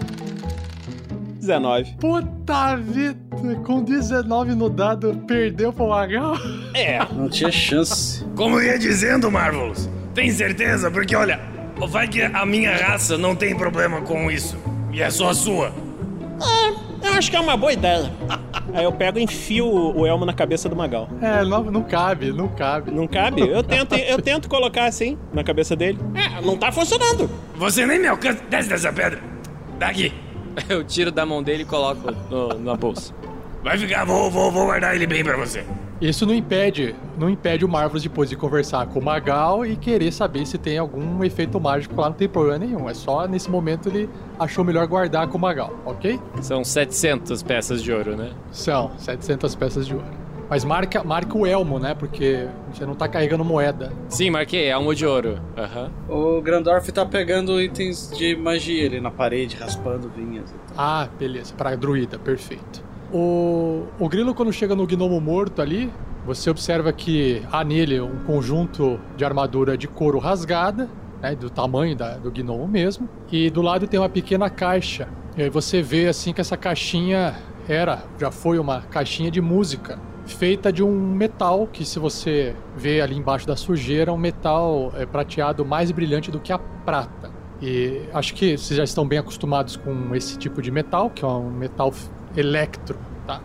19. Puta vida, com 19 no dado, perdeu pro Magal. É, Não tinha chance. Como eu ia dizendo, Marvelous, tem certeza? Porque olha, vai que a minha raça não tem problema com isso. E é só a sua. eu acho que é uma boa ideia. Aí eu pego e enfio o elmo na cabeça do Magal. É, não, não cabe, não cabe. Não cabe? Eu tento, eu tento colocar assim, na cabeça dele. É, não tá funcionando. Você nem me alcança. Desce dessa pedra. Daqui. Eu tiro da mão dele e coloco no- na bolsa. Vai ficar, vou, vou, vou guardar ele bem pra você. Isso não impede, não impede o Marvelous depois de conversar com o Magal e querer saber se tem algum efeito mágico lá, não tem problema nenhum. É só nesse momento ele achou melhor guardar com o Magal, ok? São 700 peças de ouro, né? São 700 peças de ouro. Mas marca, marca o elmo, né? Porque você não tá carregando moeda. Sim, marquei. Elmo de ouro. Aham. O Grandorf tá pegando itens de magia ali na parede, raspando vinhas. e. Ah, beleza, pra druida, perfeito. O, o grilo, quando chega no gnomo morto ali, você observa que há nele um conjunto de armadura de couro rasgada, né, do tamanho da- do gnomo mesmo, e do lado tem uma pequena caixa. E aí você vê assim que essa caixinha era, já foi uma caixinha de música, feita de um metal que, se você vê ali embaixo da sujeira, um metal é, prateado mais brilhante do que a prata. E acho que vocês já estão bem acostumados com esse tipo de metal, que é um metal electro, tá?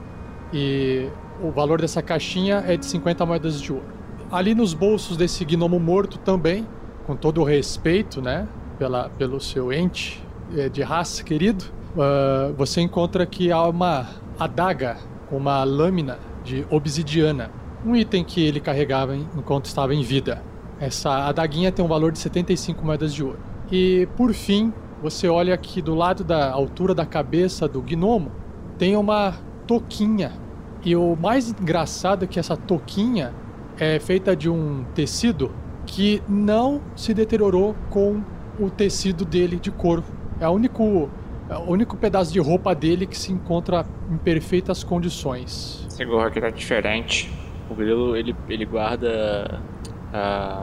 E o valor dessa caixinha é de 50 moedas de ouro. Ali nos bolsos desse gnomo morto também, com todo o respeito, né, pela, pelo seu ente eh, de raça querido, ah, você encontra que há uma adaga com uma lâmina de obsidiana, um item que ele carregava enquanto estava em vida. Essa adaguinha tem um valor de 75 moedas de ouro. E por fim, você olha aqui do lado da altura da cabeça do gnomo, tem uma toquinha. E o mais engraçado é que essa toquinha é feita de um tecido que não se deteriorou com o tecido dele de couro. É o único, é o único pedaço de roupa dele que se encontra em perfeitas condições. Esse gorro aqui tá diferente. O grilo, ele, ele guarda a...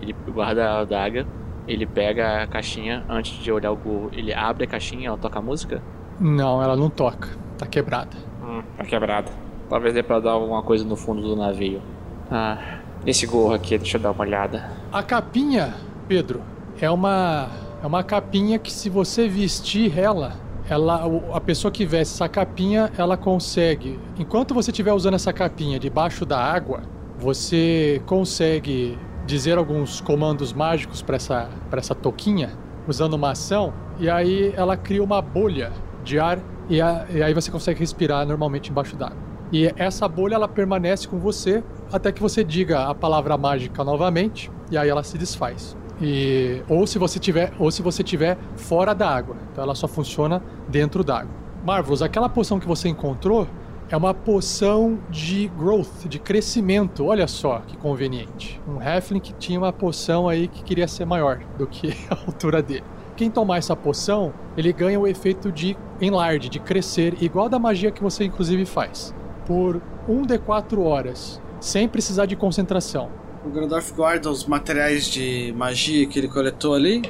Ele guarda a adaga, ele pega a caixinha, antes de olhar o gorro, ele abre a caixinha, ela toca a música. Não, ela não toca. Tá quebrada. Hum, tá quebrado. Talvez dê pra dar alguma coisa no fundo do navio. Ah, esse gorro aqui, deixa eu dar uma olhada. A capinha, Pedro, é uma é uma capinha que se você vestir ela, ela a pessoa que veste essa capinha, ela consegue, enquanto você estiver usando essa capinha debaixo da água, você consegue dizer alguns comandos mágicos para essa para essa toquinha, usando uma ação, e aí ela cria uma bolha de ar e, a- e aí você consegue respirar normalmente embaixo d'água. E essa bolha ela permanece com você até que você diga a palavra mágica novamente e aí ela se desfaz. E ou se você tiver ou se você tiver fora da água, então ela só funciona dentro da água. Marvelous, aquela poção que você encontrou é uma poção de growth, de crescimento. Olha só que conveniente. Um Halfling que tinha uma poção aí que queria ser maior do que a altura dele. Quem tomar essa poção, ele ganha o efeito de enlarge, de crescer, igual da magia que você inclusive faz, por 1 de 4 horas, sem precisar de concentração. O Grandorf guarda os materiais de magia que ele coletou ali.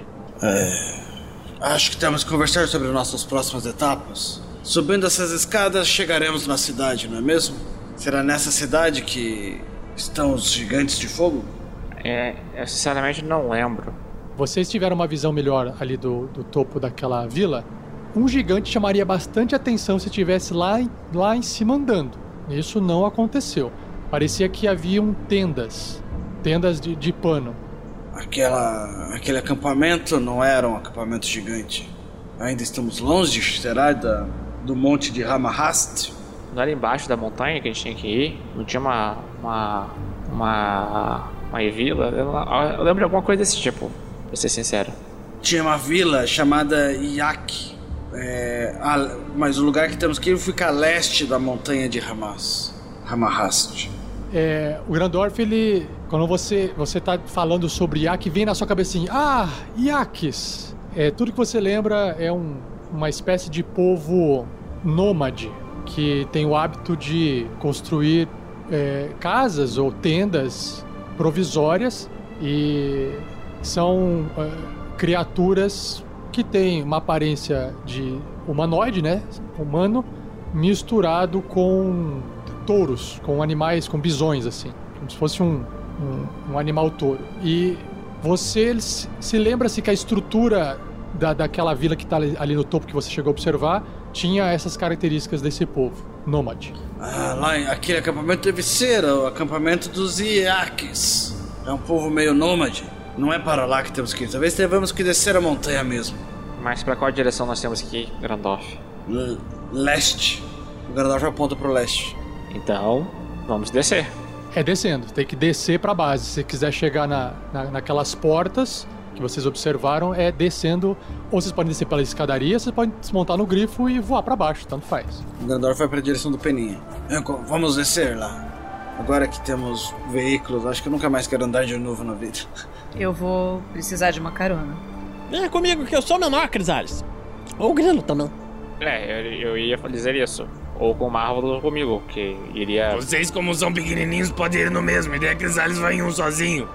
É. Acho que temos que conversar sobre nossas próximas etapas. Subindo essas escadas, chegaremos na cidade, não é mesmo? Será nessa cidade que estão os gigantes de fogo? É, eu sinceramente não lembro. Vocês tiveram uma visão melhor ali do, do topo daquela vila, um gigante chamaria bastante atenção se estivesse lá, em- lá em cima andando. Isso não aconteceu. Parecia que haviam tendas, tendas de, de pano. Aquela, aquele acampamento não era um acampamento gigante. Ainda estamos longe, será, da, do monte de Ramahast? Não era embaixo da montanha que a gente tinha que ir? Não tinha uma. uma. uma. uma vila? Eu, eu lembro de alguma coisa desse tipo, pra ser sincero. Tinha uma vila chamada Yak. É, a- mas o lugar que temos que ir fica a leste da montanha de Hamas. Ramahast. É, o Grandorf, ele. Quando você você tá falando sobre Yak, vem na sua cabecinha. Ah, Yakis! É, tudo que você lembra é um- uma espécie de povo nômade que tem o hábito de construir é, casas ou tendas provisórias e são é, criaturas que têm uma aparência de humanoide, né? Humano, misturado com touros, com animais, com bisões, assim. Como se fosse um, um, um animal touro. E você se se lembra-se que a estrutura da, daquela vila que está ali, no topo que você chegou a observar tinha essas características desse povo, nômade. Ah, lá em- aquele acampamento deve ser o acampamento dos Iakis. É um povo meio nômade. Não é para lá que temos que ir. Talvez tenhamos que descer a montanha mesmo. Mas pra qual direção nós temos que ir, Grandorf? L- leste. O Gandalf aponta pro leste. Então, vamos descer. É descendo, tem que descer para base. Se quiser chegar na, na- naquelas portas que vocês observaram, é descendo. Ou vocês podem descer pela escadaria, vocês podem desmontar no grifo e voar para baixo, tanto faz. O Gandalf vai para a direção do Peninha. Vamos descer lá. Agora que temos veículos, acho que eu nunca mais quero andar de novo na vida. Eu vou precisar de uma carona. Vem comigo que eu sou menor, Crisales. Ou o Grilo também. É, eu, eu ia dizer isso. Ou com o Marvel ou comigo, que iria. Vocês, como são pequenininhos, podem ir no mesmo. A ideia é que eles vão em um sozinho.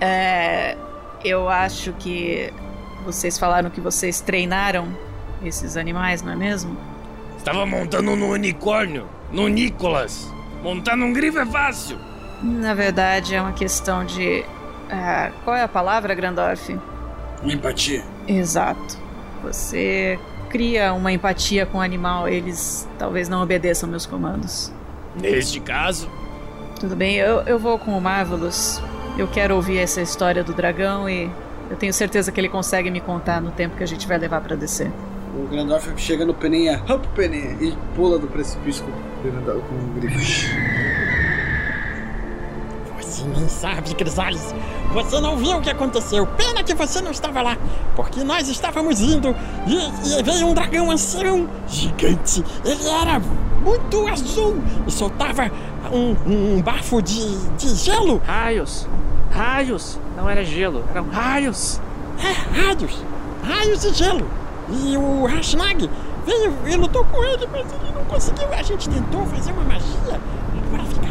É. Eu acho que vocês falaram que vocês treinaram esses animais, não é mesmo? Estava montando no unicórnio, no Nicolas. Montar num grifo é fácil. Na verdade, é uma questão de. ah, qual é a palavra, Grandorf? Empatia. Exato. Você cria uma empatia com o animal, eles talvez não obedeçam meus comandos. Neste caso, Tudo bem, eu, eu vou com o Marvelous. Eu quero ouvir essa história do dragão e eu tenho certeza que ele consegue me contar no tempo que a gente vai levar pra descer. O Gandalf chega no Peninha, hop Peninha, e pula do precipício com, o grifo. Você nem sabe, Crisales. Você não viu o que aconteceu. Pena que você não estava lá. Porque nós estávamos indo e, e veio um dragão ancião gigante. Ele era muito azul e soltava um, um bafo de, de gelo. Raios! Raios! Não era gelo, eram raios! É, raios. Raios de gelo. E o Rashnag veio e lutou com ele, mas ele não conseguiu. A gente tentou fazer uma magia para ficarmos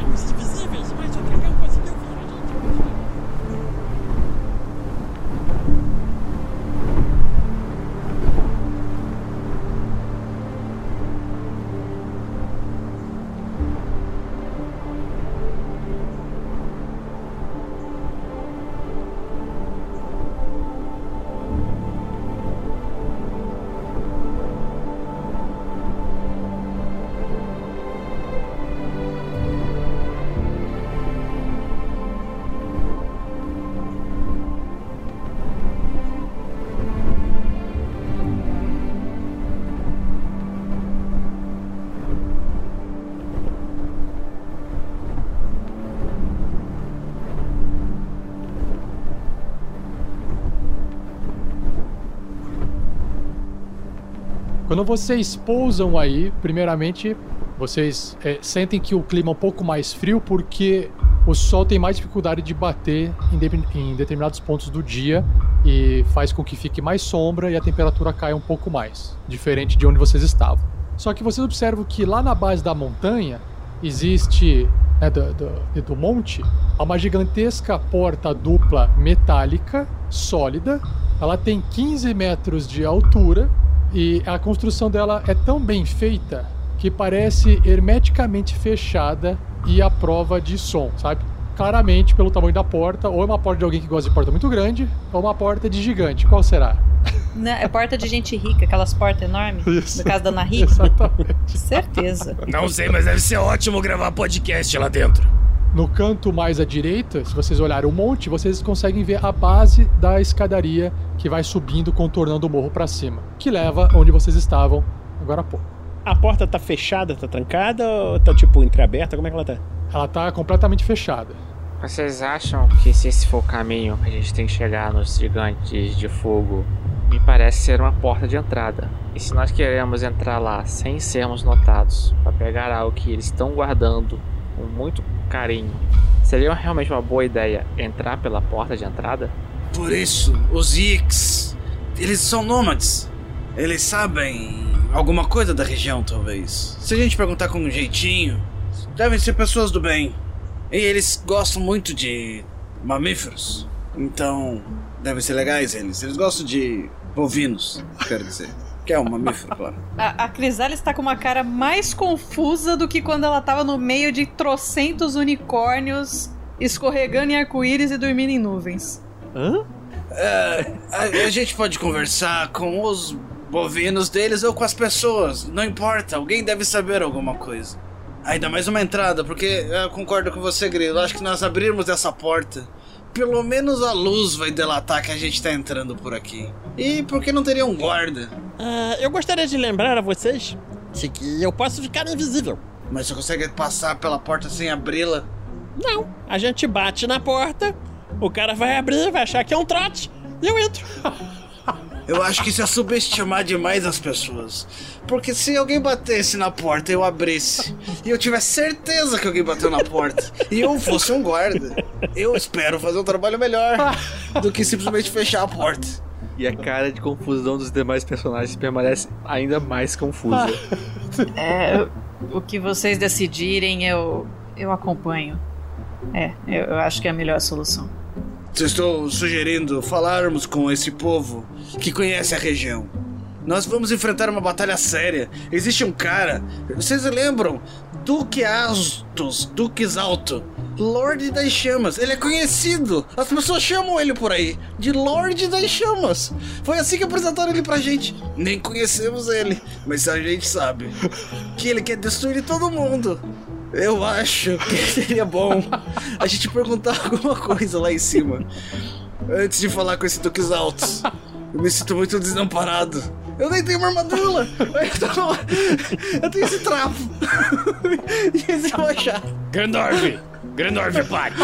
Quando vocês pousam aí, primeiramente, vocês é, sentem que o clima é um pouco mais frio porque o sol tem mais dificuldade de bater em, de- em determinados pontos do dia e faz com que fique mais sombra e a temperatura caia um pouco mais, diferente de onde vocês estavam. Só que vocês observam que lá na base da montanha existe, né, do, do, do monte, há uma gigantesca porta dupla metálica, sólida. Ela tem 15 metros de altura e a construção dela é tão bem feita que parece hermeticamente fechada e à prova de som, sabe? claramente pelo tamanho da porta, ou é uma porta de alguém que gosta de porta muito grande, ou uma porta de gigante. Qual será? Né, É porta de gente rica, aquelas portas enormes. Isso. No caso da Ana Rica. Exatamente. Certeza. Não sei, mas deve ser ótimo gravar podcast lá dentro. No canto mais à direita, se vocês olharem o monte, vocês conseguem ver a base da escadaria que vai subindo, contornando o morro pra cima, que leva onde vocês estavam agora há pouco. A porta tá fechada, tá trancada ou tá tipo entreaberta? Como é que ela tá? Ela tá completamente fechada. Vocês acham que se esse for o caminho que a gente tem que chegar nos gigantes de fogo, me parece ser uma porta de entrada. E se nós queremos entrar lá sem sermos notados, para pegar algo que eles estão guardando com muito carinho, seria realmente uma boa ideia entrar pela porta de entrada? Por isso, os Yix, eles são nômades. Eles sabem alguma coisa da região, talvez. Se a gente perguntar com um jeitinho, devem ser pessoas do bem. E eles gostam muito de mamíferos. Então, devem ser legais eles. Eles gostam de bovinos, quero dizer. Que é um mamífero, claro. A, a Crisalis tá com uma cara mais confusa do que quando ela tava no meio de trocentos unicórnios escorregando em arco-íris e dormindo em nuvens. Hã? É, a, a gente pode conversar com os bovinos deles ou com as pessoas. Não importa, alguém deve saber alguma coisa. Ainda mais uma entrada, porque eu concordo com você, Grilo. Acho que nós abrirmos essa porta. Pelo menos a luz vai delatar que a gente tá entrando por aqui. E por que não teria um guarda? Ah, eu gostaria de lembrar a vocês de que eu posso ficar invisível. Mas você consegue passar pela porta sem abri-la? Não, a gente bate na porta, o cara vai abrir, vai achar que é um trote e eu entro. Eu acho que isso é subestimar demais as pessoas. Porque se alguém batesse na porta e eu abrisse, e eu tivesse certeza que alguém bateu na porta, e eu fosse um guarda, eu espero fazer um trabalho melhor do que simplesmente fechar a porta. E a cara de confusão dos demais personagens permanece ainda mais confusa. É, o que vocês decidirem, eu, eu acompanho. É, eu, eu acho que é a melhor solução. Estou sugerindo falarmos com esse povo que conhece a região. Nós vamos enfrentar uma batalha séria. Existe um cara, vocês lembram? Duque Astos, Duque Alto, Lorde das Chamas. Ele é conhecido. As pessoas chamam ele por aí de Lorde das Chamas. Foi assim que apresentaram ele pra gente. Nem conhecemos ele, mas a gente sabe que ele quer destruir todo mundo. Eu acho que seria bom a gente perguntar alguma coisa lá em cima. Antes de falar com esse Duques Altos. Eu me sinto muito desamparado. Eu nem tenho uma armadura. Eu, tô- eu tenho esse trapo. e esse machado. Grandorf! Grandorf, pare!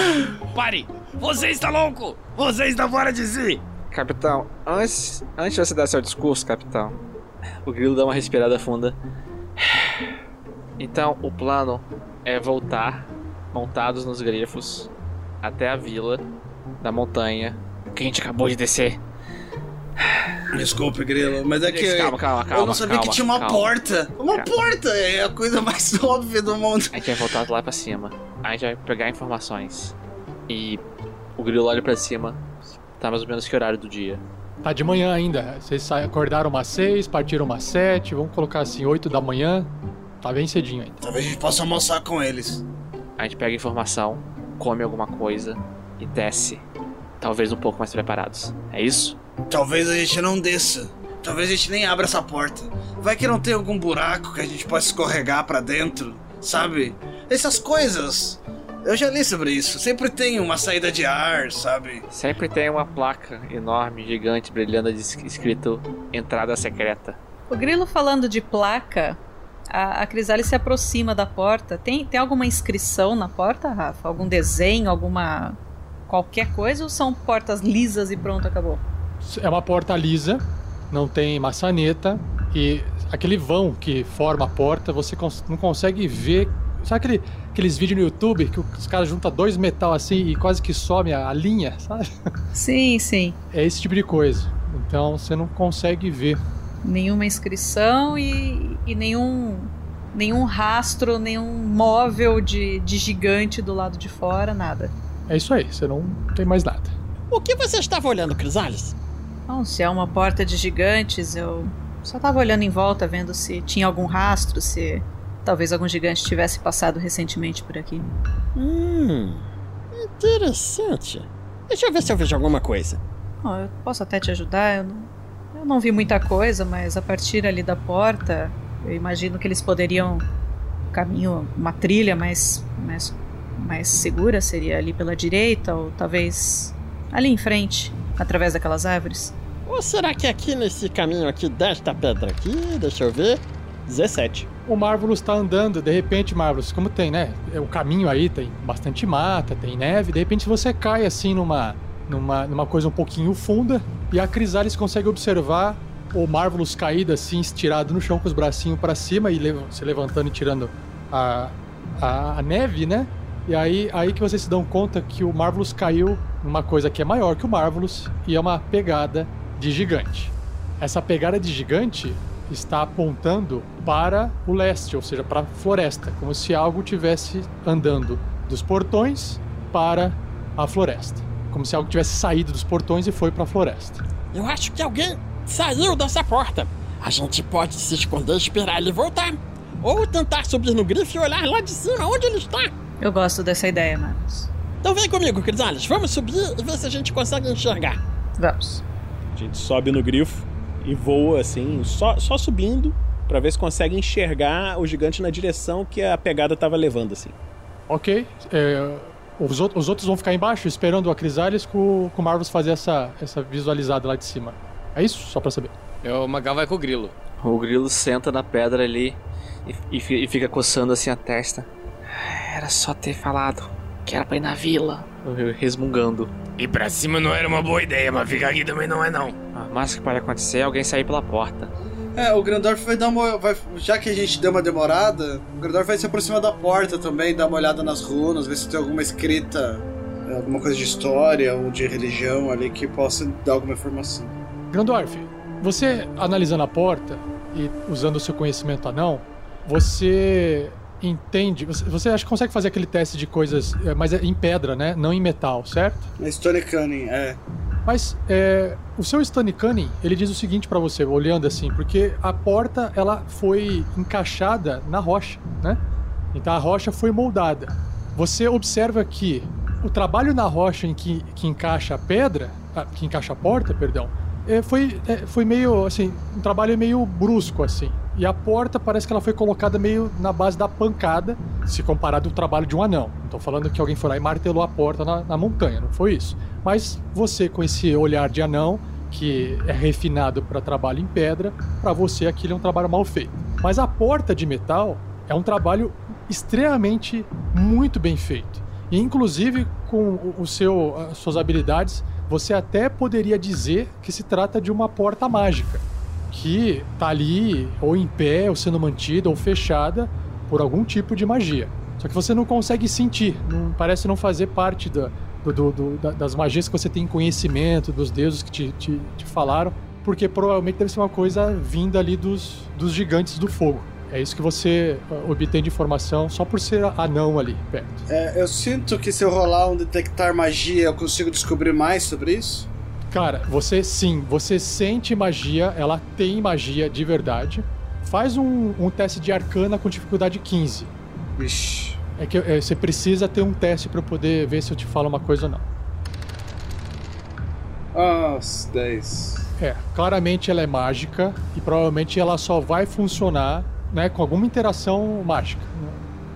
Pare! Você está louco! Você está fora de si! Capitão, antes, antes de você dar seu discurso, capitão, o grilo dá uma respirada funda. Então, o plano é voltar, montados nos grifos, até a vila da montanha que a gente acabou de descer. Desculpe, Grilo, mas é que. Calma, calma, calma. eu não sabia que calma, tinha uma calma. porta. Uma Calma. porta é a coisa mais óbvia do mundo. A gente vai voltar lá pra cima. A gente vai pegar informações. E o grilo olha pra cima. Tá mais ou menos que horário do dia. Tá de manhã ainda. Vocês acordaram umas seis, partiram umas sete, vamos colocar assim, oito da manhã. Tá bem cedinho ainda. Talvez a gente possa almoçar com eles. A gente pega informação, come alguma coisa e desce. Talvez um pouco mais preparados. É isso? Talvez a gente não desça. Talvez a gente nem abra essa porta. Vai que não tem algum buraco que a gente possa escorregar pra dentro, sabe? Essas coisas. Eu já li sobre isso. Sempre tem uma saída de ar, sabe? Sempre tem uma placa enorme, gigante, brilhando de- escrito entrada secreta. O Grilo falando de placa, a, a Crisalis se aproxima da porta. Tem, tem alguma inscrição na porta, Rafa? Algum desenho, alguma. qualquer coisa? Ou são portas lisas e pronto, acabou? É uma porta lisa, não tem maçaneta e aquele vão que forma a porta, você cons- não consegue ver. Sabe aquele, aqueles vídeos no YouTube que os caras juntam dois metal assim e quase que some a, a linha, sabe? Sim, sim. É esse tipo de coisa. Então você não consegue ver. Nenhuma inscrição e, e nenhum. nenhum rastro, nenhum móvel de, de gigante do lado de fora, nada. É isso aí, você não tem mais nada. O que você estava olhando, Crisales? Bom, se é uma porta de gigantes, eu só tava olhando em volta, vendo se tinha algum rastro, se talvez algum gigante tivesse passado recentemente por aqui. Hum. Interessante. Deixa eu ver se eu vejo alguma coisa. Eu posso até te ajudar. Eu não, eu não vi muita coisa, mas a partir ali da porta, eu imagino que eles poderiam. O caminho, uma trilha mais, mais, mais segura seria ali pela direita, ou talvez ali em frente, através daquelas árvores. Ou será que aqui nesse caminho aqui desta pedra aqui, deixa eu ver, 17. O Marvelous tá andando, de repente, Marvelous, como tem, né? O caminho aí tem bastante mata, tem neve, de repente você cai assim numa, numa, numa coisa um pouquinho funda e a Crisalis consegue observar o Marvelous caído assim, estirado no chão com os bracinhos para cima e lev se levantando e tirando a, a, a, neve, né? E aí, aí que vocês se dão conta que o Marvelous caiu numa coisa que é maior que o Marvelous e é uma pegada de gigante. Essa pegada de gigante está apontando para o leste, ou seja, para a floresta, como se algo tivesse andando dos portões para a floresta, como se algo tivesse saído dos portões e foi para a floresta. Eu acho que alguém saiu dessa porta. A gente pode se esconder e esperar ele voltar. Ou tentar subir no grifo e olhar lá de cima onde ele está. Eu gosto dessa ideia, Marcos. Então vem comigo, Crisales. Vamos subir e ver se a gente consegue enxergar. Vamos. A gente sobe no grifo e voa assim, só, só subindo, para ver se consegue enxergar o gigante na direção que a pegada tava levando, assim. Ok. É, os, os, outros vão ficar embaixo esperando a Crisales com, com o Marvels fazer essa, essa visualizada lá de cima. É isso? Só pra saber. O Magal vai com o grilo. O grilo senta na pedra ali e, e, e fica coçando assim a testa. Era só ter falado que era pra ir na vila. Resmungando. Ir pra cima não era uma boa ideia, mas ficar aqui também não é não. O mais que pode acontecer é alguém sair pela porta. É, o Grandorf vai dar uma. Vai, já que a gente deu uma demorada, o Grandorf vai se aproximar da porta também, dar uma olhada nas runas, ver se tem alguma escrita, alguma coisa de história ou de religião ali que possa dar alguma informação. Grandorf, você analisando a porta e usando o seu conhecimento anão, você entende, você, acha que consegue fazer aquele teste de coisas, mas é em pedra, né? Não em metal, certo? É Stone Cunning, é. Mas é, o seu Stone Cunning, ele diz o seguinte para você, olhando assim, porque a porta ela foi encaixada na rocha, né? Então a rocha foi moldada. Você observa que o trabalho na rocha em que, que encaixa a pedra, ah, que encaixa a porta, perdão, é, foi, é, foi meio assim, um trabalho meio brusco assim. E a porta parece que ela foi colocada meio na base da pancada, se comparado ao trabalho de um anão. Não tô falando que alguém foi lá e martelou a porta na, na montanha, não foi isso. Mas você, com esse olhar de anão, que é refinado para trabalho em pedra, para você aquilo é um trabalho mal feito. Mas a porta de metal é um trabalho extremamente muito bem feito. E inclusive com o seu, as suas habilidades, você até poderia dizer que se trata de uma porta mágica que tá ali ou em pé, ou sendo mantida, ou fechada por algum tipo de magia. Só que você não consegue sentir, não, parece não fazer parte da, do, do, do, das magias que você tem conhecimento, dos deuses que te, te, te, falaram, porque provavelmente deve ser uma coisa vinda ali dos, dos gigantes do fogo. É isso que você uh, obtém de informação só por ser anão ali perto. É, eu sinto que se eu rolar um detectar magia, eu consigo descobrir mais sobre isso? Cara, você sim, você sente magia, ela tem magia de verdade. Faz um, um teste de arcana com dificuldade 15. Vixe. É que é, você precisa ter um teste para poder ver se eu te falo uma coisa ou não. Ah, 10. É, claramente ela é mágica e provavelmente ela só vai funcionar né, com alguma interação mágica.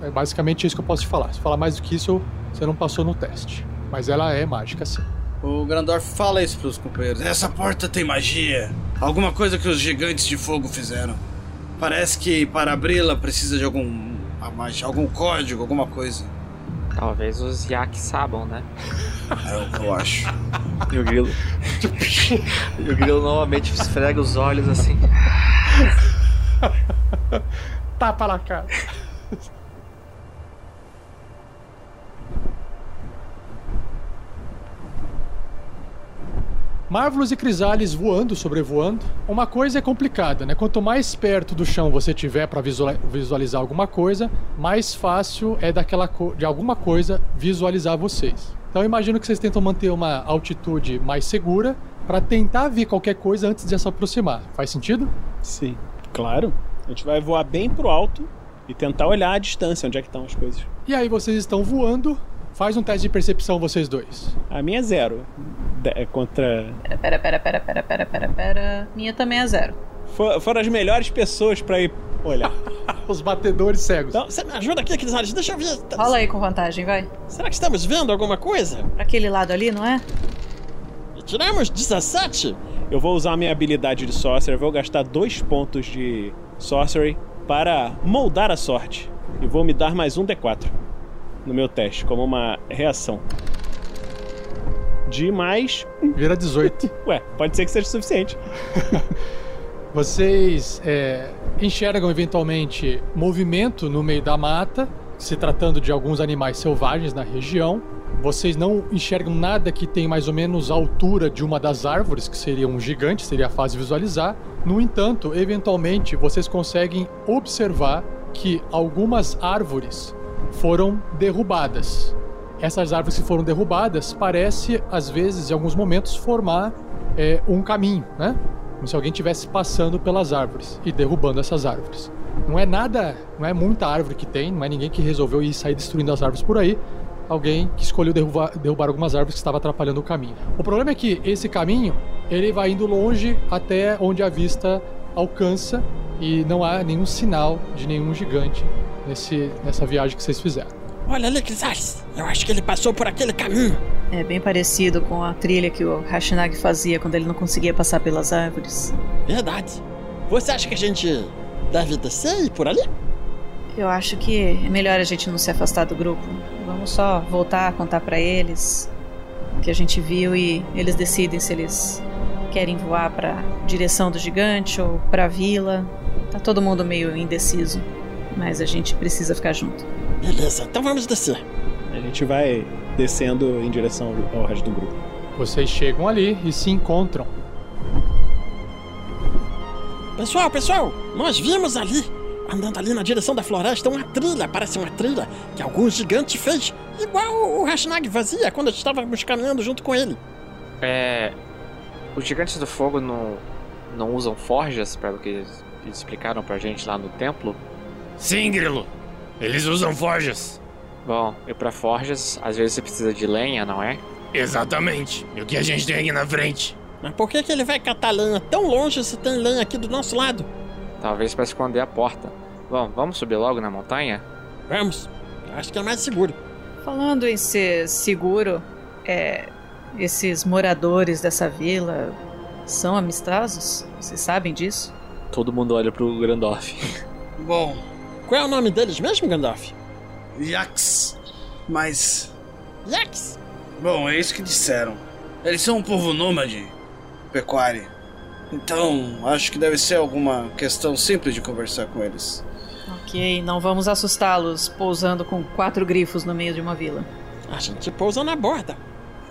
É basicamente isso que eu posso te falar. Se falar mais do que isso, você não passou no teste. Mas ela é mágica sim. O Grandorf fala isso pros companheiros. Essa porta tem magia. Alguma coisa que os gigantes de fogo fizeram. Parece que para abri-la precisa de algum. algum código, alguma coisa. Talvez os Yak sabam, né? É o que eu acho. E o grilo. e o grilo novamente esfrega os olhos assim. Tapa na cara. Marvelous e Crisales voando, sobrevoando. Uma coisa é complicada, né? Quanto mais perto do chão você tiver para visualizar alguma coisa, mais fácil é daquela de alguma coisa visualizar vocês. Então eu imagino que vocês tentam manter uma altitude mais segura para tentar ver qualquer coisa antes de se aproximar. Faz sentido? Sim, claro. A gente vai voar bem pro alto e tentar olhar a distância, onde é que estão as coisas. E aí vocês estão voando Faz um teste de percepção vocês dois. A minha é zero. É contra. Pera, pera, pera, pera, pera, pera, pera. Minha também é zero. For- foram as melhores pessoas pra ir olhar. Os batedores cegos. Então, você me ajuda aqui, Crisales, deixa eu ver. Rola aí com vantagem, vai. Será que estamos vendo alguma coisa? Pra aquele lado ali, não é? Tiramos 17. Eu vou usar a minha habilidade de Sorcerer, vou gastar dois pontos de Sorcery para moldar a sorte. E vou me dar mais um D4 no meu teste, como uma reação. De mais. Vira 18. Ué, pode ser que seja suficiente. Vocês é, enxergam eventualmente movimento no meio da mata, se tratando de alguns animais selvagens na região. Vocês não enxergam nada que tem mais ou menos a altura de uma das árvores, que seria um gigante, seria fácil visualizar. No entanto, eventualmente vocês conseguem observar que algumas árvores foram derrubadas. Essas árvores que foram derrubadas parece, às vezes, em alguns momentos, formar é, um caminho, né? Como se alguém estivesse passando pelas árvores e derrubando essas árvores. Não é nada, não é muita árvore que tem, não é ninguém que resolveu ir sair destruindo as árvores por aí. Alguém que escolheu derrubar, derrubar algumas árvores que estavam atrapalhando o caminho. O problema é que esse caminho ele vai indo longe até onde a vista alcança e não há nenhum sinal de nenhum gigante nesse, nessa viagem que vocês fizeram. Olha ali, Crisales. Eu acho que ele passou por aquele caminho. É bem parecido com a trilha que o Hashinag fazia quando ele não conseguia passar pelas árvores. Verdade. Você acha que a gente deve descer e ir por ali? Eu acho que é melhor a gente não se afastar do grupo. Vamos só voltar a contar pra eles o que a gente viu e eles decidem se eles querem voar pra direção do gigante ou pra vila. Tá todo mundo meio indeciso, mas a gente precisa ficar junto. Beleza, então vamos descer. A gente vai descendo em direção ao resto do grupo. Vocês chegam ali e se encontram. Pessoal, pessoal, nós vimos ali, andando ali na direção da floresta, uma trilha, parece uma trilha que algum gigante fez, igual o Hashnag fazia quando estávamos caminhando junto com ele. É. Os gigantes do fogo não, não usam forjas, pelo que eles explicaram pra gente lá no templo? Sim, Grilo. Eles usam forjas. Bom, e pra forjas, às vezes você precisa de lenha, não é? Exatamente. E o que a gente tem aqui na frente? Mas por que, que ele vai catar lã tão longe se tem lã aqui do nosso lado? Talvez pra esconder a porta. Bom, vamos subir logo na montanha? Vamos. Acho que é mais seguro. Falando em ser seguro, é, esses moradores dessa vila são amistosos? Vocês sabem disso? Todo mundo olha pro Grandorf. Bom, Qual é o nome deles mesmo, Gandalf? Yax. Mas. Yax. Bom, é isso que disseram. Eles são um povo nômade, pecuário. Então, acho que deve ser alguma questão simples de conversar com eles. Ok, não vamos assustá-los pousando com quatro grifos no meio de uma vila. A gente pousa na borda.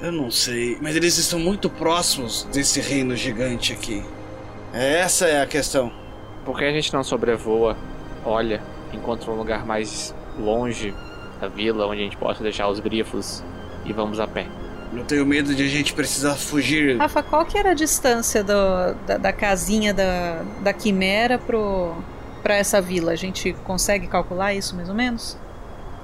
Eu não sei, mas eles estão muito próximos desse reino gigante aqui. Essa é a questão. Por que a gente não sobrevoa, olha, encontra um lugar mais longe da vila onde a gente possa deixar os grifos e vamos a pé? Eu tenho medo de a gente precisar fugir. Rafa, qual que era a distância do- da, da casinha da, da quimera pro, pra essa vila? A gente consegue calcular isso mais ou menos?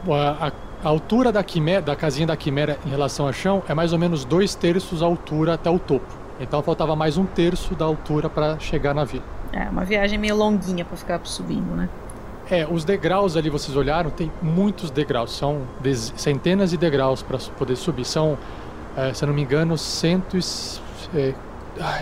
A, a- a altura da, quimera, da casinha da quimera em relação ao chão é mais ou menos dois terços a altura até o topo. Então faltava mais um terço da altura para chegar na vila. É, uma viagem meio longuinha pra ficar subindo, né? É, os degraus ali vocês olharam, tem muitos degraus, são centenas de degraus para poder subir. São, é, se eu não me engano, centos. É,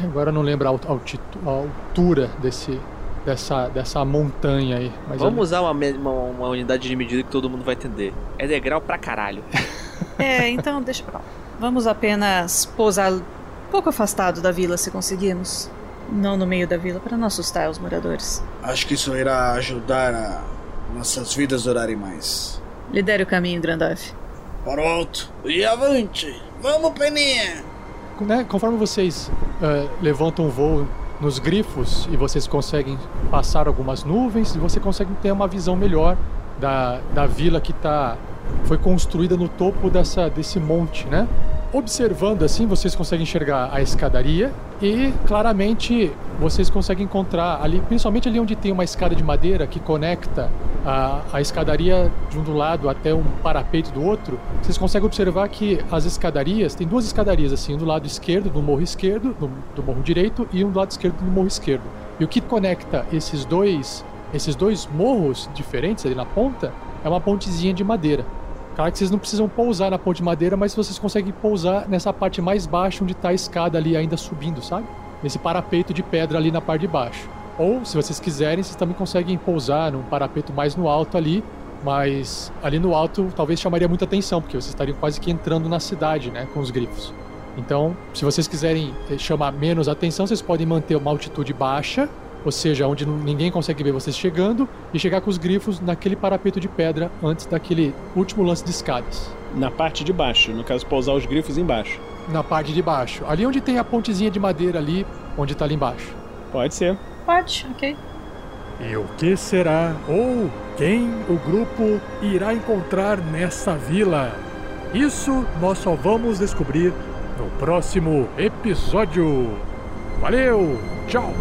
agora eu não lembro a, a altura desse, dessa, dessa montanha aí. Mas Vamos usar uma, uma, uma unidade de medida que todo mundo vai entender. É degrau pra caralho. É, então deixa pra lá. Vamos apenas pousar um pouco afastado da vila se conseguirmos. Não no meio da vila, para não assustar os moradores. Acho que isso irá ajudar a nossas vidas durarem mais. Lidere o caminho, Grandorf. Para o alto e avante! Vamos, Peninha! né, conforme vocês eh, levantam o voo nos grifos e vocês conseguem passar algumas nuvens e você consegue ter uma visão melhor da, da vila que tá, foi construída no topo dessa, desse monte, né? Observando assim, vocês conseguem enxergar a escadaria e claramente vocês conseguem encontrar ali, principalmente ali onde tem uma escada de madeira que conecta a, a escadaria de um do lado até um parapeito do outro. Vocês conseguem observar que as escadarias, tem duas escadarias assim, um do lado esquerdo do morro esquerdo, do, do morro direito e um do lado esquerdo do morro esquerdo. E o que conecta esses dois, esses dois morros diferentes ali na ponta é uma pontezinha de madeira. Claro que vocês não precisam pousar na ponte de madeira, mas vocês conseguem pousar nessa parte mais baixa onde está a escada ali ainda subindo, sabe? Nesse parapeito de pedra ali na parte de baixo. Ou, se vocês quiserem, vocês também conseguem pousar num parapeito mais no alto ali, mas ali no alto talvez chamaria muita atenção, porque vocês estariam quase que entrando na cidade, né, com os grifos. Então, se vocês quiserem eh, chamar menos atenção, vocês podem manter uma altitude baixa ou seja, onde ninguém consegue ver vocês chegando, e chegar com os grifos naquele parapeito de pedra antes daquele último lance de escadas. Na parte de baixo, no caso, pousar os grifos embaixo. Na parte de baixo. Ali onde tem a pontezinha de madeira ali, onde tá ali embaixo. Pode ser. Pode, ok. E o que será ou quem o grupo irá encontrar nessa vila? Isso nós só vamos descobrir no próximo episódio. Valeu, tchau!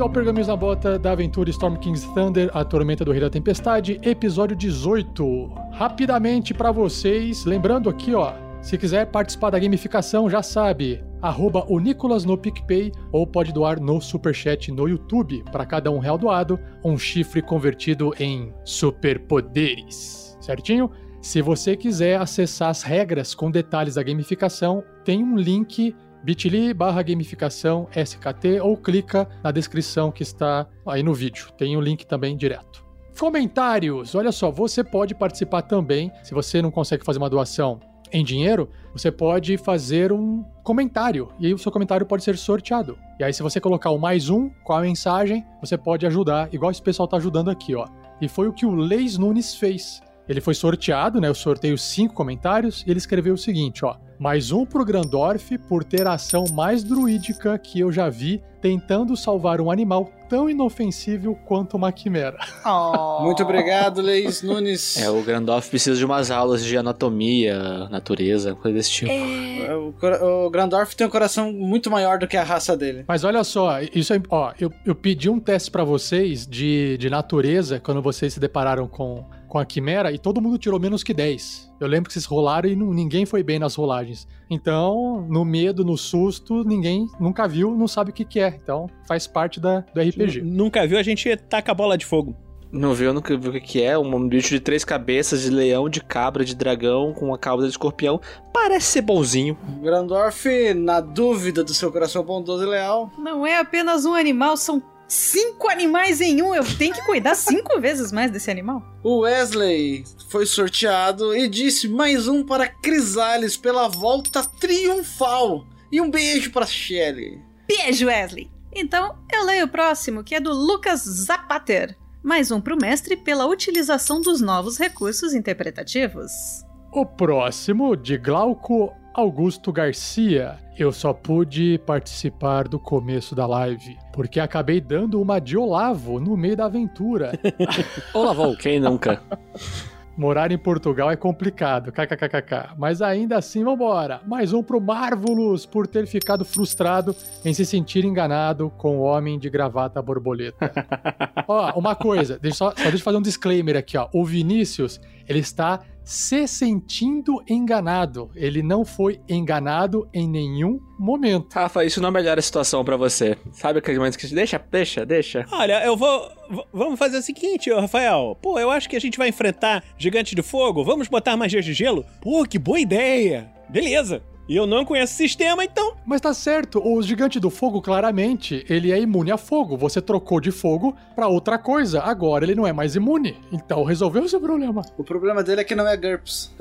Bem-vindo ao Pergaminhos na Bota da aventura Storm King's Thunder, a Tormenta do Rei da Tempestade, episódio 18. Rapidamente para vocês, lembrando aqui, ó, se quiser participar da gamificação, já sabe, arroba o Nicolas no PicPay ou pode doar no Superchat no YouTube. Para cada um real doado, um chifre convertido em superpoderes. Certinho? Se você quiser acessar as regras com detalhes da gamificação, tem um link bit.ly barra gamificação SKT ou clica na descrição que está aí no vídeo. Tem o link também direto. Comentários! Olha só, você pode participar também. Se você não consegue fazer uma doação em dinheiro, você pode fazer um comentário. E aí o seu comentário pode ser sorteado. E aí, se você colocar o mais um com a mensagem, você pode ajudar, igual esse pessoal está ajudando aqui, ó. E foi o que o Leis Nunes fez. Ele foi sorteado, né? Eu sorteio cinco comentários e ele escreveu o seguinte, ó. Mais um pro Grandorf por ter a ação mais druídica que eu já vi tentando salvar um animal tão inofensível quanto uma quimera. Oh. Muito obrigado, Leis Nunes. É, o Grandorf precisa de umas aulas de anatomia, natureza, coisa desse tipo. É, O, cora- o Grandorf tem um coração muito maior do que a raça dele. Mas olha só, isso é, ó, eu, eu pedi um teste pra vocês de, de natureza quando vocês se depararam com, com a quimera e todo mundo tirou menos que 10. Eu lembro que vocês rolaram e não- ninguém foi bem nas rolagens. Então, no medo, no susto, ninguém nunca viu, não sabe o que, que é. Então, faz parte da, do RPG. Nunca viu, a gente taca a bola de fogo. Não viu, nunca viu o que que é? Um bicho de três cabeças, de leão, de cabra, de dragão, com uma cauda de escorpião. Parece ser bonzinho. Grandorf, na dúvida do seu coração bondoso e leal, Não é apenas um animal, são cinco animais em um. Eu tenho que cuidar cinco vezes mais desse animal. o Wesley foi sorteado e disse mais um para Crisales pela volta triunfal. E um beijo para Shelly. Beijo, Wesley! Então, eu leio o próximo, que é do Lucas Zapater. Mais um pro mestre pela utilização dos novos recursos interpretativos. O próximo, de Glauco Augusto Garcia. Eu só pude participar do começo da live, porque acabei dando uma de Olavo no meio da aventura. Olavou, quem nunca? Morar em Portugal é complicado, kkkk. Mas ainda assim, vambora. Mais um pro Marvulus por ter ficado frustrado em se sentir enganado com o homem de gravata borboleta. ó, uma coisa, deixa só, só deixa eu fazer um disclaimer aqui, ó. O Vinícius, ele está se sentindo enganado. Ele não foi enganado em nenhum momento. Rafa, isso não melhora a situação pra você. Sabe aquele momento que deixa, deixa, deixa. Olha, eu vou. Vamos fazer o seguinte, Rafael. Pô, eu acho que a gente vai enfrentar gigante de fogo. Vamos botar magias de gelo? Pô, que boa ideia! Beleza! E eu não conheço o sistema, então. Mas tá certo, o gigante do fogo, claramente, ele é imune a fogo. Você trocou de fogo pra outra coisa. Agora ele não é mais imune. Então resolveu o seu problema. O problema dele é que não é GURPS.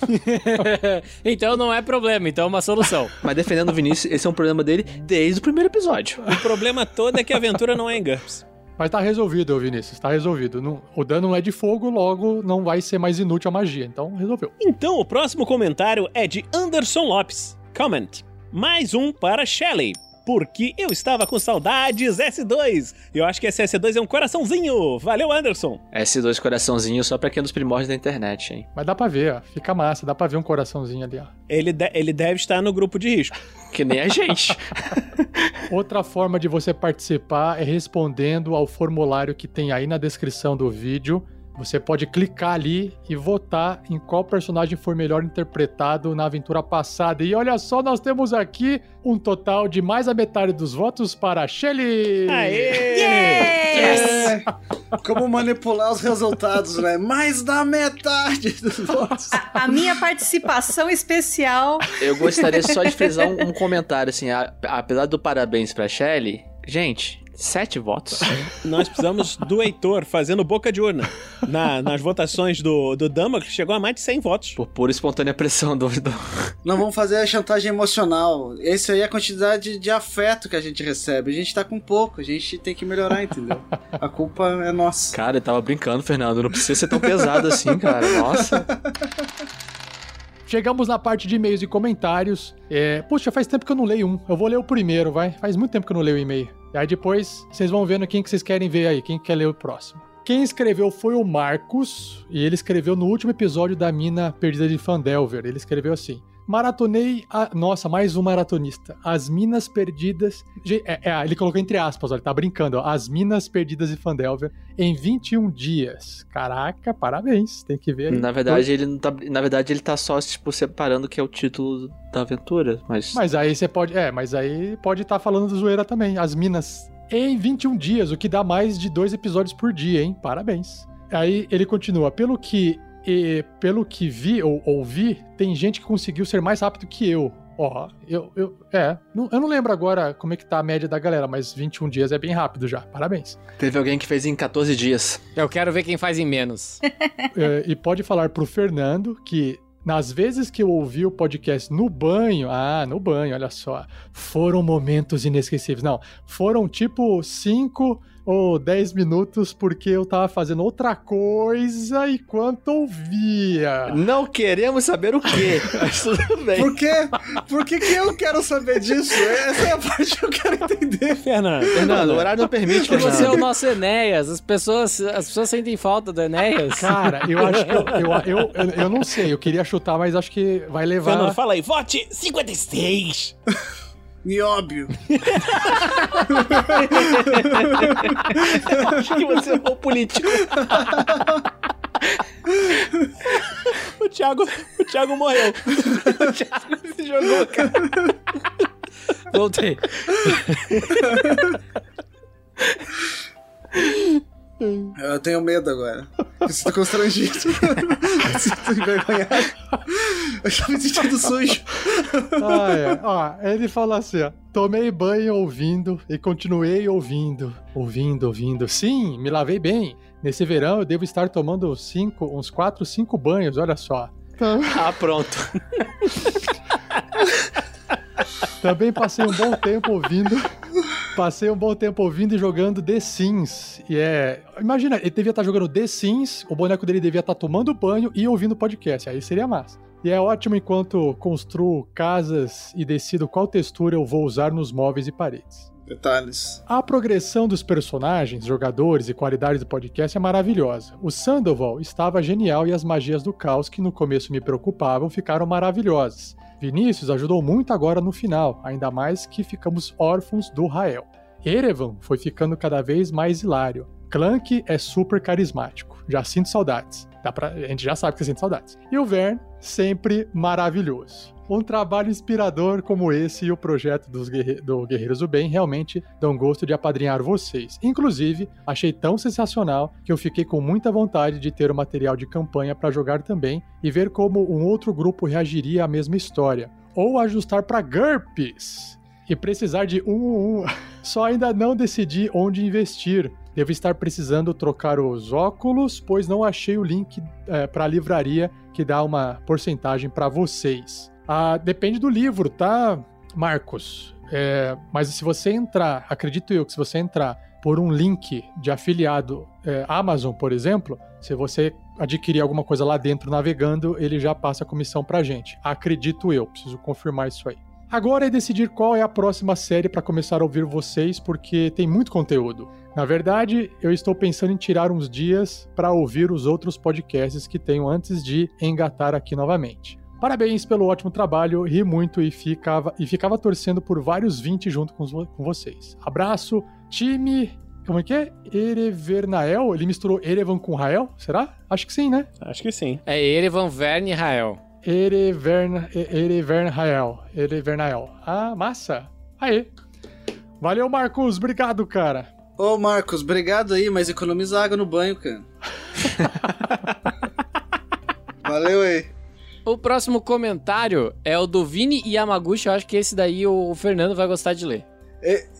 então não é problema, então é uma solução. Mas defendendo o Vinícius, esse é um problema dele desde o primeiro episódio. O problema todo é que a aventura não é em GURPS. Mas tá resolvido, Vinícius, tá resolvido. Não- o dano é de fogo, logo não vai ser mais inútil a magia. Então resolveu. Então, o próximo comentário é de Anderson Lopes. Comment. Mais um para Shelley. Porque eu estava com saudades S2. E eu acho que esse S2 é um coraçãozinho. Valeu, Anderson. S2 coraçãozinho só pra quem é dos primórdios da internet, hein? Mas dá pra ver, ó. Fica massa, dá pra ver um coraçãozinho ali, ó. Ele, de- ele deve estar no grupo de risco. Que nem a gente. Outra forma de você participar é respondendo ao formulário que tem aí na descrição do vídeo. Você pode clicar ali e votar em qual personagem foi melhor interpretado na aventura passada. E olha só, nós temos aqui um total de mais a metade dos votos para a Shelly! Aê! Yes! Como manipular os resultados, né? Mais da metade dos votos. A minha participação especial. Eu gostaria só de frisar um, um comentário, assim, a- apesar do parabéns pra Shelly, gente, sete votos. Nós precisamos do Heitor fazendo boca de urna. Na- nas votações do, do Dama, que chegou a mais de 100 votos. Por pura espontânea pressão do, do- Não vamos fazer a chantagem emocional. Esse aí é a quantidade de afeto que a gente recebe. A gente tá com pouco, a gente tem que melhorar, entendeu? A culpa é nossa. Cara, eu tava brincando, Fernando, não precisa ser tão pesado assim, cara. Nossa. Chegamos na parte de e-mails e comentários. É, puxa, faz tempo que eu não leio um. Eu vou ler o primeiro, vai. Faz muito tempo que eu não leio o e-mail. E aí depois vocês vão vendo quem que vocês querem ver aí, quem quer ler o próximo. Quem escreveu foi o Marcos, e ele escreveu no último episódio da Mina Perdida de Fandelver. Ele escreveu assim: Maratonei a. Nossa, mais um maratonista. As Minas Perdidas. É, é, ele colocou entre aspas, olha, ele tá brincando, ó. As Minas Perdidas de Fandelver em 21 dias. Caraca, parabéns. Tem que ver aí. Na verdade, ele não tá. Na verdade, ele tá só, tipo, separando que é o título da aventura. Mas. Mas aí você pode. É, mas aí pode estar falando do zoeira também. As minas em 21 dias, o que dá mais de dois episódios por dia, hein? Parabéns. Aí ele continua. Pelo que. E, pelo que vi ou ouvi, tem gente que conseguiu ser mais rápido que eu. Ó, eu, eu. É. não- eu não lembro agora como é que tá a média da galera, mas 21 dias é bem rápido já. Parabéns. Teve alguém que fez em 14 dias. Eu quero ver quem faz em menos. É, e pode falar pro Fernando que nas vezes que eu ouvi o podcast no banho, ah, no banho, olha só, foram momentos inesquecíveis. Não, foram tipo 5 ou 10 minutos porque eu tava fazendo outra coisa enquanto ouvia. Não queremos saber o quê. Mas tudo bem. Por quê? Por que, que eu quero saber disso? Essa é a parte que eu quero entender. Fernando. Fernando, o horário não permite, Você é o Fernando. nosso Enéas. As pessoas, as pessoas sentem falta do Enéas. Cara, eu acho que eu, eu, eu, eu, eu não sei, eu queria chutar, mas acho que vai levar. Fernando, fala aí. Vote 56. Nióbio. Acho que você é um bom político. O Thiago, o Thiago morreu. O Thiago se jogou, cara. Voltei. Eu tenho medo agora. Eu sinto constrangido. Eu sinto envergonhado. Eu já me sentindo sujo. Ah, é. Ó, ele fala assim, ó. Tomei banho ouvindo e continuei ouvindo. Ouvindo, ouvindo. Sim, me lavei bem. Nesse verão eu devo estar tomando cinco, uns quatro, cinco banhos, olha só. Tam- Ah, pronto. Também passei um bom tempo ouvindo. Passei um bom tempo ouvindo e jogando The Sims. E é. Imagina, ele devia estar jogando The Sims, o boneco dele devia estar tomando banho e ouvindo podcast. Aí seria massa. E é ótimo enquanto construo casas e decido qual textura eu vou usar nos móveis e paredes. Detalhes. A progressão dos personagens, jogadores e qualidades do podcast é maravilhosa. O Sandoval estava genial e as magias do caos que no começo me preocupavam ficaram maravilhosas. Vinícius ajudou muito agora no final, ainda mais que ficamos órfãos do Rael. Erevan foi ficando cada vez mais hilário. Clank é super carismático. Já sinto saudades. Dá pra- a gente já sabe que sente saudades. E o Vern, sempre maravilhoso. Um trabalho inspirador como esse e o projeto dos guerre do Guerreiros do Bem realmente dão gosto de apadrinhar vocês. Inclusive, achei tão sensacional que eu fiquei com muita vontade de ter o material de campanha para jogar também e ver como um outro grupo reagiria à mesma história. Ou ajustar para GURPS e precisar de um, um, um. Só ainda não decidi onde investir. Devo estar precisando trocar os óculos, pois não achei o link é, para a livraria que dá uma porcentagem para vocês. Ah, depende do livro, tá, Marcos? É, mas se você entrar, acredito eu que se você entrar por um link de afiliado é, Amazon, por exemplo, se você adquirir alguma coisa lá dentro navegando, ele já passa a comissão pra gente. Acredito eu, preciso confirmar isso aí. Agora é decidir qual é a próxima série para começar a ouvir vocês, porque tem muito conteúdo. Na verdade, eu estou pensando em tirar uns dias para ouvir os outros podcasts que tenho antes de engatar aqui novamente. Parabéns pelo ótimo trabalho, ri muito e ficava, e ficava torcendo por vários 20 junto com, com vocês. Abraço, time. Como é que é? Erevernael? Ele misturou Erevan com Rael? Será? Acho que sim, né? Acho que sim. É Erevan Verne Rael. Erevern, Erevernael. Erevernael. Ah, massa. Aí. Valeu, Marcos. Obrigado, cara. Ô, Marcos, obrigado aí, mas economiza água no banho, cara. Valeu aí. O próximo comentário é o do Vini Yamaguchi. Eu acho que esse daí o Fernando vai gostar de ler.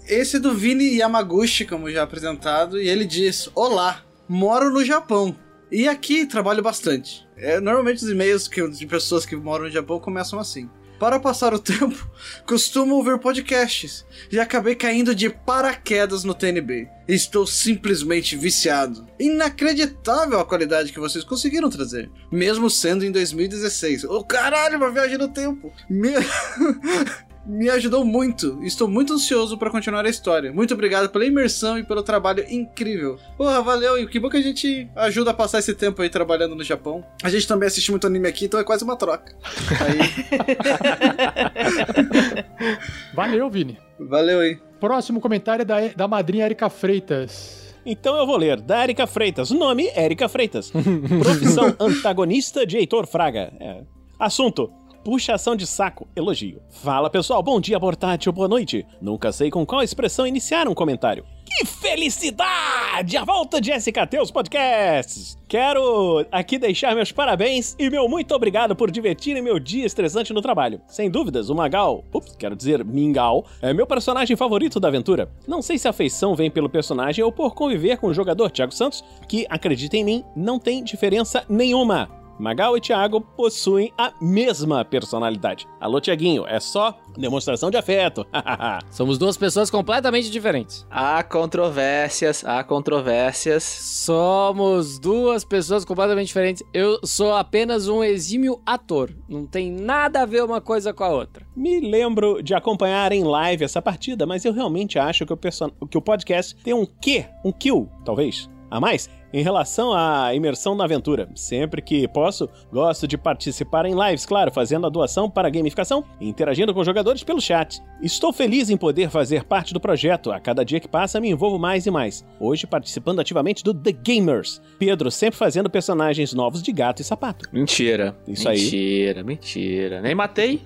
Esse é do Vini Yamaguchi, como já apresentado, e ele diz: Olá, moro no Japão. E aqui trabalho bastante. É, normalmente os e-mails que, de pessoas que moram no Japão começam assim. Para passar o tempo, costumo ouvir podcasts e acabei caindo de paraquedas no TNB. Estou simplesmente viciado. Inacreditável a qualidade que vocês conseguiram trazer, mesmo sendo em 2016. Ô oh, caralho, uma viagem no tempo! Me... me ajudou muito. Estou muito ansioso para continuar a história. Muito obrigado pela imersão e pelo trabalho incrível. Porra, valeu. E que bom que a gente ajuda a passar esse tempo aí trabalhando no Japão. A gente também assiste muito anime aqui, então é quase uma troca. valeu, Vini. Valeu aí. Próximo comentário é da, da madrinha Erika Freitas. Então eu vou ler. Da Erika Freitas. Nome: Erika Freitas. Profissão: antagonista de Heitor Fraga. É. Assunto: puxação de saco, elogio. Fala pessoal, bom dia, boa tarde ou boa noite. Nunca sei com qual expressão iniciar um comentário. Que felicidade! A volta de SKT os podcasts! Quero aqui deixar meus parabéns e meu muito obrigado por divertirem meu dia estressante no trabalho. Sem dúvidas, o Magal, ups, quero dizer Mingau, é meu personagem favorito da aventura. Não sei se a afeição vem pelo personagem ou por conviver com o jogador Thiago Santos, que, acredita em mim, não tem diferença nenhuma. Magal e Thiago possuem a mesma personalidade. Alô, Tiaguinho, é só demonstração de afeto. Somos duas pessoas completamente diferentes. Há controvérsias, há controvérsias. Somos duas pessoas completamente diferentes. Eu sou apenas um exímio ator. Não tem nada a ver uma coisa com a outra. Me lembro de acompanhar em live essa partida, mas eu realmente acho que o, person... que o podcast tem um quê? Um kill, talvez? A mais? Em relação à imersão na aventura. Sempre que posso, gosto de participar em lives, claro, fazendo a doação para a gamificação e interagindo com os jogadores pelo chat. Estou feliz em poder fazer parte do projeto. A cada dia que passa, me envolvo mais e mais. Hoje, participando ativamente do The Gamers. Pedro sempre fazendo personagens novos de gato e sapato. Mentira. Isso mentira, aí. Mentira, mentira. Nem matei.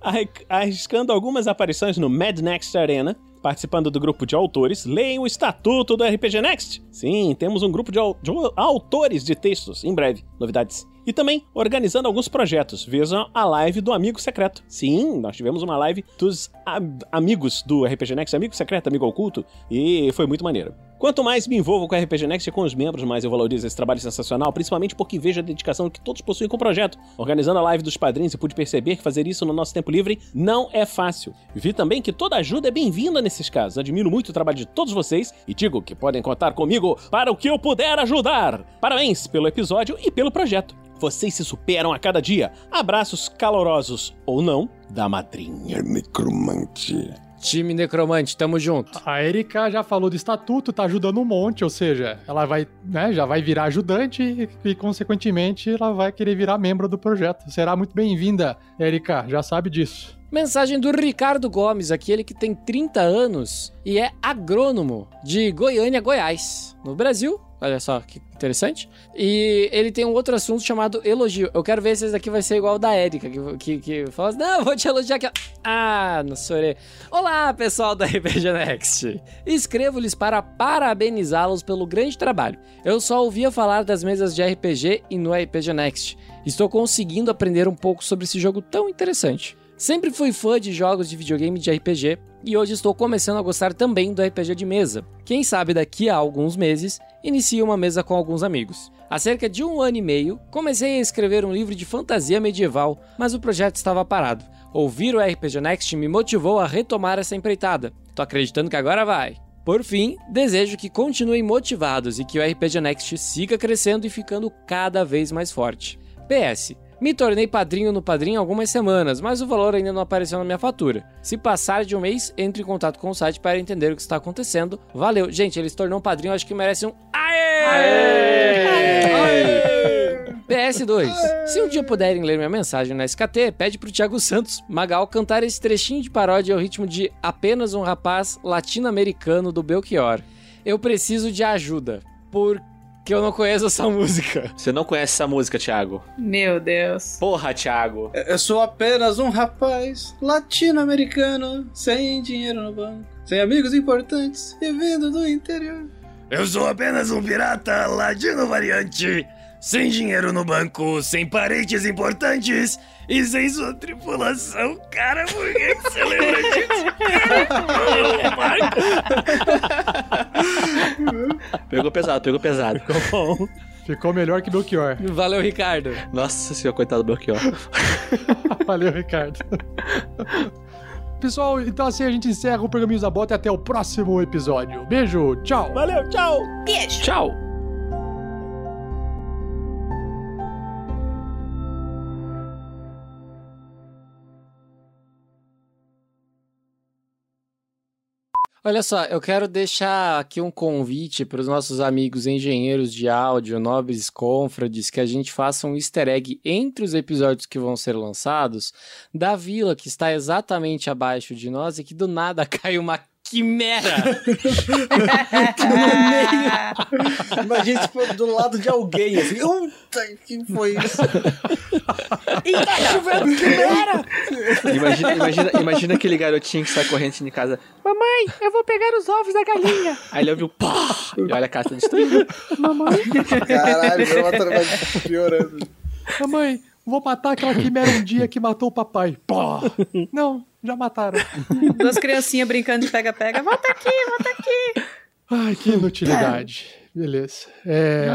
Arriscando algumas aparições no Mad Next Arena participando do grupo de autores, leem o estatuto do RPG Next. Sim, temos um grupo de, de autores de textos, em breve, novidades. E também organizando alguns projetos. Vejam a live do Amigo Secreto. Sim, nós tivemos uma live dos amigos do RPG Next, Amigo Secreto, Amigo Oculto, e foi muito maneiro. Quanto mais me envolvo com a RPG Next e com os membros, mais eu valorizo esse trabalho sensacional, principalmente porque vejo a dedicação que todos possuem com o projeto. Organizando a live dos padrinhos e pude perceber que fazer isso no nosso tempo livre não é fácil. Vi também que toda ajuda é bem-vinda nesses casos. Admiro muito o trabalho de todos vocês e digo que podem contar comigo para o que eu puder ajudar. Parabéns pelo episódio e pelo projeto. Vocês se superam a cada dia. Abraços calorosos ou não da madrinha necromante. Time Necromante, tamo junto. A Erika já falou do estatuto, tá ajudando um monte, ou seja, ela vai, né, já vai virar ajudante e, e consequentemente, ela vai querer virar membro do projeto. Será muito bem-vinda, Erika, já sabe disso. Mensagem do Ricardo Gomes, aquele que tem 30 anos e é agrônomo de Goiânia, Goiás. No Brasil, Olha só que interessante. E ele tem um outro assunto chamado elogio. Eu quero ver se esse daqui vai ser igual o da Erika, que, que, que fala assim, não, vou te elogiar aqui. Ah, não sorei. Olá, pessoal da RPG Next. Escrevo-lhes para parabenizá-los pelo grande trabalho. Eu só ouvia falar das mesas de RPG e no RPG Next. Estou conseguindo aprender um pouco sobre esse jogo tão interessante. Sempre fui fã de jogos de videogame de RPG e hoje estou começando a gostar também do RPG de mesa. Quem sabe daqui a alguns meses inicio uma mesa com alguns amigos. Há cerca de um ano e meio, comecei a escrever um livro de fantasia medieval, mas o projeto estava parado. Ouvir o RPG Next me motivou a retomar essa empreitada. Tô acreditando que agora vai. Por fim, desejo que continuem motivados e que o RPG Next siga crescendo e ficando cada vez mais forte. PS. Me tornei padrinho no padrinho há algumas semanas, mas o valor ainda não apareceu na minha fatura. Se passar de um mês, entre em contato com o site para entender o que está acontecendo. Valeu. Gente, ele se tornou um padrinho, acho que merece um Aê! Aê! PS2. Se um dia puderem ler minha mensagem na SKT, pede pro Thiago Santos Magal cantar esse trechinho de paródia ao ritmo de Apenas um rapaz latino-americano do Belchior. Eu preciso de ajuda. Por que eu não conheço essa música. Você não conhece essa música, Thiago? Meu Deus. Porra, Thiago. Eu sou apenas um rapaz latino-americano, sem dinheiro no banco, sem amigos importantes e vindo do interior. Eu sou apenas um pirata ladino variante, sem dinheiro no banco, sem parentes importantes e sem sua tripulação. Cara, por que, que você lembra disso? Pegou pesado, pegou pesado. Ficou bom. Ficou melhor que Belchior. Valeu, Ricardo. Nossa senhora, coitado do Belchior. Valeu, Ricardo. Pessoal, então assim a gente encerra o Pergaminhos da Bota e até o próximo episódio. Beijo, tchau. Valeu, tchau. Beijo. Tchau. Olha só, eu quero deixar aqui um convite para os nossos amigos engenheiros de áudio, nobres confrades, que a gente faça um easter egg entre os episódios que vão ser lançados da vila que está exatamente abaixo de nós e que do nada cai uma quimera no meio. Imagina, tipo, do lado de alguém, assim. Puta, que foi isso? Ih, tá chovendo quimera! Imagina, imagina, imagina aquele garotinho que sai correndo de casa. Mamãe, eu vou pegar os ovos da galinha. Aí ele ouviu pá! E olha a casa destruída. Mamãe. Caralho, meu outro vai piorando. Mamãe, vou matar aquela quimera um dia que matou o papai. Pô! Não, já mataram. Duas criancinhas brincando de pega-pega. Volta aqui, volta aqui. Ai, que inutilidade. Beleza. É...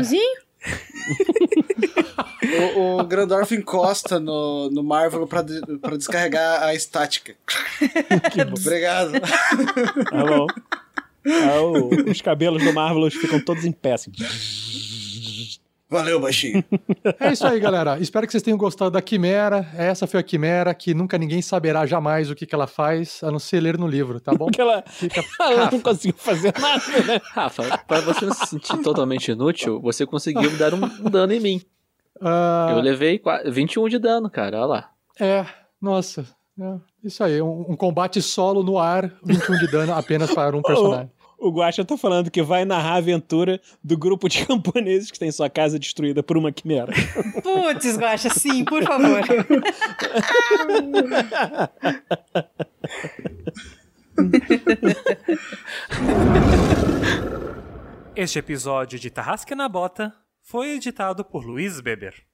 O, o Grandorf encosta no, no Marvel pra, de- pra descarregar a estática. Obrigado. Tá bom. Ah, o- os cabelos do Marvelous ficam todos em pé. assim. Valeu, baixinho. É isso aí, galera. Espero que vocês tenham gostado da Quimera. Essa foi a Quimera que nunca ninguém saberá jamais o que, que ela faz, a não ser ler no livro, tá bom? Porque ela, Fica... ela não conseguiu fazer nada, né? Rafa, pra você não se sentir totalmente inútil, você conseguiu me dar um, dano em mim. Ah, Eu levei qua- 21 de dano, cara. Olha lá. É, nossa. É, isso aí, um, um combate solo no ar, 21 de dano apenas para um personagem. O Guaxa tá falando que vai narrar a aventura do grupo de camponeses que tem sua casa destruída por uma quimera. Putz, Guaxa, sim, por favor. Este episódio de Tarrasque na Bota foi editado por Luiz Beber.